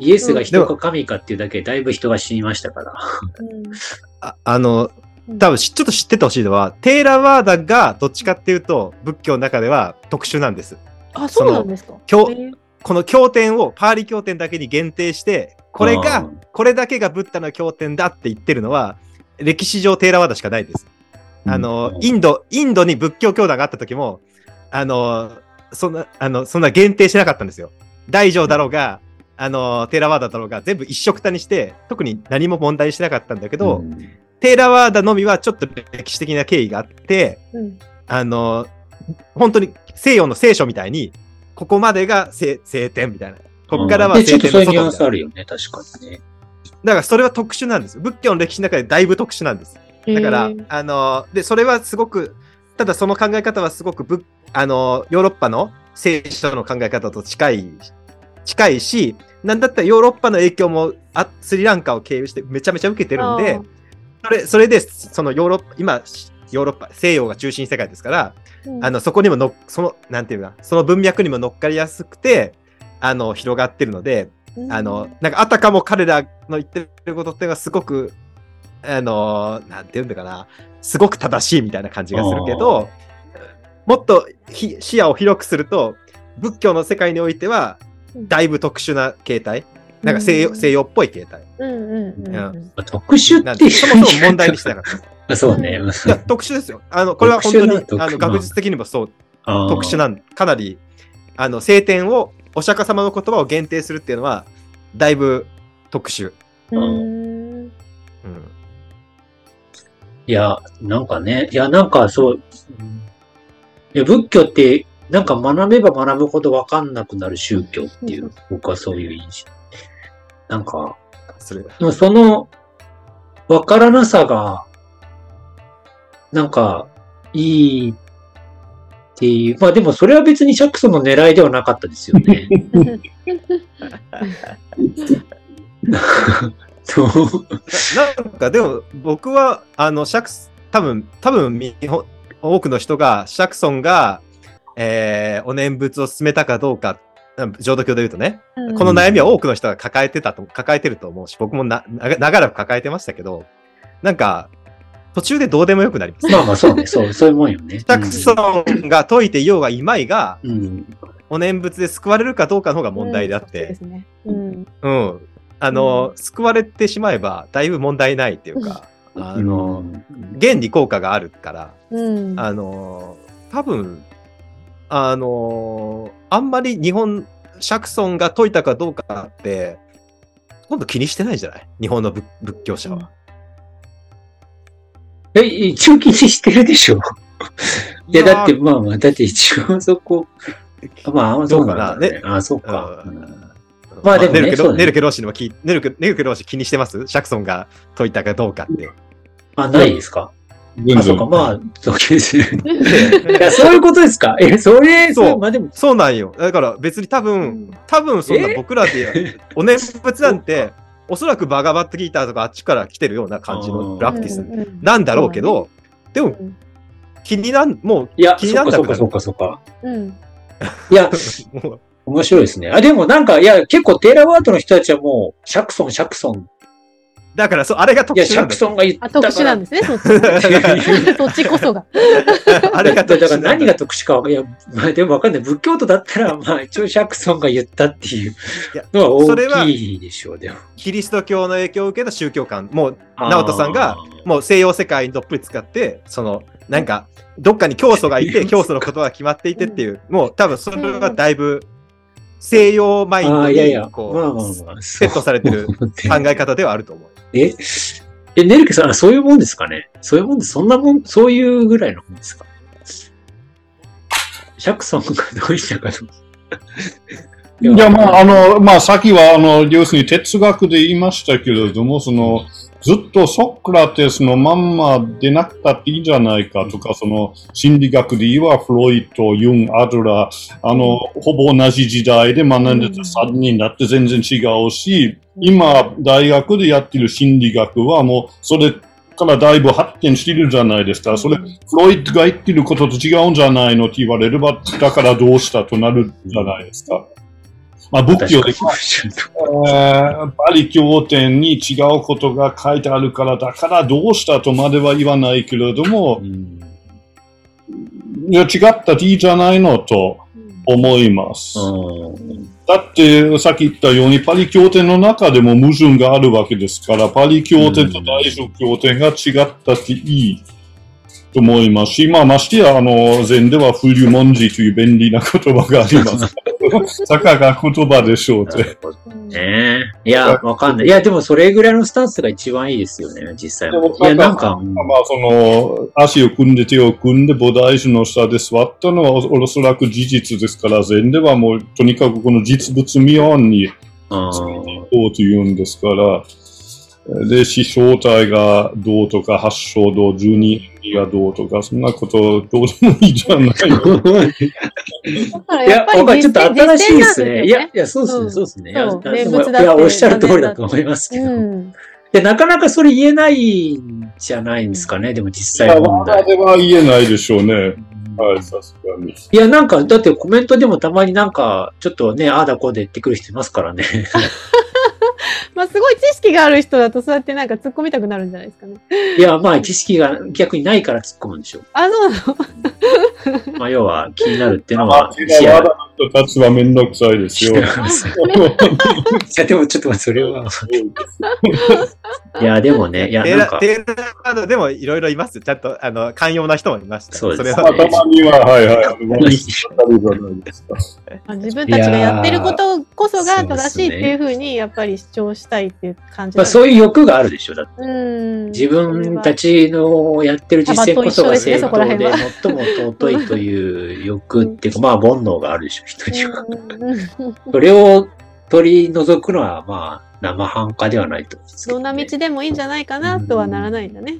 Speaker 2: イエスが人か神かっていうだけでだいぶ人が死にましたから。
Speaker 4: ああの、
Speaker 1: うん
Speaker 4: 多分しちょっと知っててほしいのは、テーラワーダがどっちかっていうと、仏教の中では特殊なんです。
Speaker 1: あ、そうなんですか。
Speaker 4: この経典をパーリ経典だけに限定して、これ
Speaker 2: あ
Speaker 4: が
Speaker 2: ー、
Speaker 4: これだけがブッダの経典だって言ってるのは、歴史上テーラワーダしかないです。あの、インド、インドに仏教教団があった時も、あの、そんな、あの、そんな限定しなかったんですよ。大乗だろうが、あの、テーラワーダだろうが、全部一緒くたにして、特に何も問題しなかったんだけど、
Speaker 2: うん
Speaker 4: テーラワーダのみはちょっと歴史的な経緯があって、
Speaker 1: うん
Speaker 4: あの、本当に西洋の聖書みたいに、ここまでが聖聖典みたいな。ここからは
Speaker 2: でちょ
Speaker 4: 聖典の外みたいな。
Speaker 2: スあるよね、確かにね。
Speaker 4: だからそれは特殊なんです。仏教の歴史の中でだいぶ特殊なんです。だからあの、で、それはすごく、ただその考え方はすごくぶ、あの、ヨーロッパの聖書の考え方と近い、近いし、なんだったらヨーロッパの影響もあスリランカを経由してめちゃめちゃ受けてるんで、それ、それで、そのヨーロッパ、今、ヨーロッパ、西洋が中心世界ですから、
Speaker 1: うん。
Speaker 4: あの、そこにもの、その、なんていうか、その文脈にも乗っかりやすくて、あの、広がってるので、あの、なんか、あたかも彼らの言ってることっていうのはすごく、あの、なんていうんだかな、すごく正しいみたいな感じがするけど、もっとひ視野を広くすると、仏教の世界においては、だいぶ特殊な形態。なんか西洋,、
Speaker 1: うん
Speaker 4: 西洋っぽい形態。
Speaker 1: うんうんうんうん。
Speaker 2: 特殊
Speaker 4: なん
Speaker 2: っていう
Speaker 4: でそもそも問題にしてなかった。
Speaker 2: あそうね。
Speaker 4: いや、特殊ですよ。あの、これは本当に、あの、学術的にもそう、特殊なん、かなり、あの、聖典を、お釈迦様の言葉を限定するっていうのは、だいぶ特殊。
Speaker 1: うーん
Speaker 4: うん。
Speaker 2: いや、なんかね、いや、なんかそう、いや、仏教って、なんか学べば学ぶほどわかんなくなる宗教っていう、僕はそういう印象。なんか、
Speaker 4: それ、
Speaker 2: でもその、わからなさが、なんか、いいっていう。まあでもそれは別にシャックスの狙いではなかったですよね。そう？
Speaker 4: ななんか、でも、僕は、あの、シャクス、多分、多分、日本、多くの人が、シャクソンが、えーお念仏を進めたかどうか、うん浄土教で言うとね、
Speaker 1: うん
Speaker 4: この悩みは多くの人が抱えてたと、抱えてると思うし、僕もな、な長らく抱えてましたけど、なんか、途中でどうでもよくなります。
Speaker 2: まあまあそうね、そう、そういうもんよね。
Speaker 4: シャクソンが解いていようがいまいが、
Speaker 2: うん。
Speaker 4: お念仏で救われるかどうかの方が問題であっ
Speaker 1: うんそうで
Speaker 4: て、
Speaker 1: すね。うん。
Speaker 4: うん。あの、救われてしまえば、だいぶ問題ないっていうか、あの、原理効果があるから、
Speaker 1: うん。
Speaker 4: あの、多分、あの、あんまり日本、シャクソンが解いたかどうかって、今度気にしてないんじゃない？日本の仏仏教者は。
Speaker 2: え、一応気にしてるでしょ。いや、だって、まあまあ、だって一応そこ、まあ、そうかな。
Speaker 4: どうか
Speaker 2: あ、そうか。まあでもね
Speaker 4: ネルケロ
Speaker 2: ね
Speaker 4: ネルケローシにも聞いネルケネルケローシ気にしてます？シャクソンが解いたかどうかって。
Speaker 2: あ、ないですか？
Speaker 3: 全
Speaker 2: あ、そうか。
Speaker 3: 然。
Speaker 2: まあ、そうです。いや、そういうことですか？え、それ、
Speaker 4: そう
Speaker 2: そう、まあでも、
Speaker 4: そうなんよ。だから別に多分、多分そんな
Speaker 2: え？
Speaker 4: 僕らで、お念仏なんて、おそらくバガバットギーターとかあっちから来てるような感じのプラクティスなんだろうけど、でも
Speaker 1: うん
Speaker 4: 気になん、も
Speaker 2: いや、
Speaker 4: 気に
Speaker 2: そ
Speaker 4: な
Speaker 2: んかそうか、そうか、そうか。
Speaker 1: うん。
Speaker 2: いや、
Speaker 4: う、もう
Speaker 2: 面白いですね。あ、でもなんか、いや、結構テーラワートの人たちはもう、シャクソン、シャクソン。
Speaker 4: だからそ、あれが特殊なんだ
Speaker 2: クソンが言った
Speaker 1: あ、
Speaker 2: から。
Speaker 1: 特殊なんですね、そっちが。そっちこそが。
Speaker 4: あれが
Speaker 2: だから
Speaker 4: 特殊なんだ
Speaker 2: 何が特殊かわ、いや、まあでもわかんない。仏教徒だったら、まあ一応シャクソンが言ったっていう
Speaker 4: いや
Speaker 2: のは
Speaker 4: それは
Speaker 2: 大きいでしょう、でも。
Speaker 4: キリスト教の影響を受けた宗教観、もう、直人さんが、もう西洋世界にどっぷり使って、その、なんか、どっかに教祖がいて、教祖のことが決まっていてっていう、もう多分それがだいぶ西洋マインドに、こう、
Speaker 2: まあ、
Speaker 4: セットされてる考え方ではあると思う。
Speaker 2: え、え、ネルケさん、そういうもんですかね？そういうもんで、そんなもん、そういうぐらいのもんですか？シャクソンがどうしたか？と。
Speaker 3: いや、まあ、あの、まあ、さっきは、あの、要するに哲学で言いましたけれども、その、ずっとソクラテスのまんまでなくたっていいじゃないかとか、その、心理学で言えば、フロイト、ユン、アドラー、あの、ほぼ同じ時代で学んでた3人だって全然違うし、今、大学でやってる心理学はもう、それからだいぶ発展してるじゃないですか。それ、フロイトが言ってることと違うんじゃないのって言われれば、だからどうしたとなるじゃないですか。まあ、仏教で、えーパリ経典に違うことが書いてあるから、だからどうしたとまでは言わないけれども、
Speaker 2: うん
Speaker 3: いや、違ったっていいじゃないのと思います。
Speaker 2: うん
Speaker 3: だって、さっき言ったように、パリ経典の中でも矛盾があるわけですから、パリ経典と大乗経典が違ったっていいと思いますし、まあ、ましてや、あの、禅では風流文字という便利な言葉があります。たかが言葉でしょうって。
Speaker 2: ね。いや、わかんない。いや、でもそれぐらいのスタンスが一番いいですよね、実際。いや、なんか、
Speaker 3: まあ、その、足を組んで手を組んで菩提樹の下で座ったのはおおそらく事実ですから、禅ではもう、とにかくこの実物見ように、
Speaker 2: うん
Speaker 3: どうと言うんですから、で、死正体がどうとか、発祥どう、十二縁がどうとか、そんなことどうでもいいじゃないの。
Speaker 2: いや、
Speaker 1: やっぱり
Speaker 2: わかるちょっと新しいですね。いや、いや、そうですね、
Speaker 1: うん
Speaker 2: そうですね。いやおっしゃる通りだと思いますけど。
Speaker 1: うん。
Speaker 2: で、なかなかそれ言えないんじゃないんですかね、でも実
Speaker 3: いや、
Speaker 2: 際問題。
Speaker 3: までは言えないでしょうね。はい、さすがに。
Speaker 2: いや、なんか、だってコメントでもたまになんか、ちょっとね、ああだこうで言ってくる人いますからね。
Speaker 1: まあ、すごい知識がある人だと、そうやってなんか突っ込みたくなるんじゃないですかね。
Speaker 2: いや、まあ、知識が逆にないから突っ込むんでしょ
Speaker 1: あ、そうなの？
Speaker 2: う。まあ、要は気になるっていうの
Speaker 3: まあ
Speaker 2: は、、視野
Speaker 3: わらの人たちはめんどくさいですよ。
Speaker 2: いや、でもちょっと待って、それは。いや、でもね、いや、なんか、
Speaker 4: テーラードでもいろいろいます。ちゃんと、あの、寛容な人もいました。
Speaker 2: そうです
Speaker 4: れは
Speaker 3: まあ、たまには、はいはい。
Speaker 1: 自分たちがやってることこそが正しいって
Speaker 2: い
Speaker 1: うふうに、やっぱり主張したいっていう感じ
Speaker 2: まあ、そういう欲があるでしょ。だって
Speaker 1: うん。
Speaker 2: 自分たちのやってる実践こそが正当
Speaker 1: で
Speaker 2: 最も尊いという欲っていうか、まあ、煩悩があるでしょ、人には。
Speaker 1: うん
Speaker 2: それを取り除くのは、まあ、生半可ではないと思うんですけど、
Speaker 1: どんな道でもいいんじゃないかなとはならないんだね。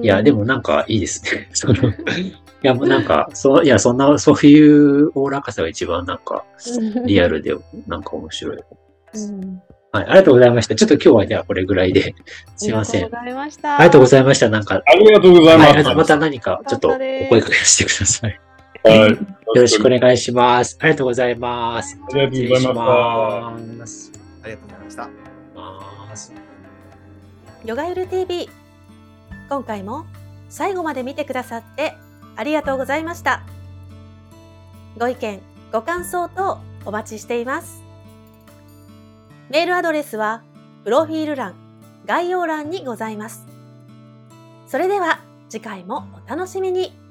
Speaker 2: いや、でもなんかいいですね。そのいや、もうなんか、そう、いや、そんな、そういうおおらかさが一番なんか、リアルで、なんか面白い。
Speaker 1: うん
Speaker 2: はい、ありがとうございました。ちょっと今日はではこれぐらいで。すいません。
Speaker 6: ありがとうございました。
Speaker 2: ありがとうございました。なんか、
Speaker 3: ありがとうござい
Speaker 2: はい、
Speaker 3: ます。
Speaker 2: あまた何かちょっとお声かけしてください。
Speaker 3: はい。
Speaker 2: よろしくお願いします。ありがとうございます。
Speaker 3: ありがとうございま
Speaker 2: す。
Speaker 4: ありがとうございました。
Speaker 6: ヨガユル TV 今回も最後まで見てくださってありがとうございましたご意見ご感想等お待ちしていますメールアドレスはプロフィール欄概要欄にございます。それでは次回もお楽しみに。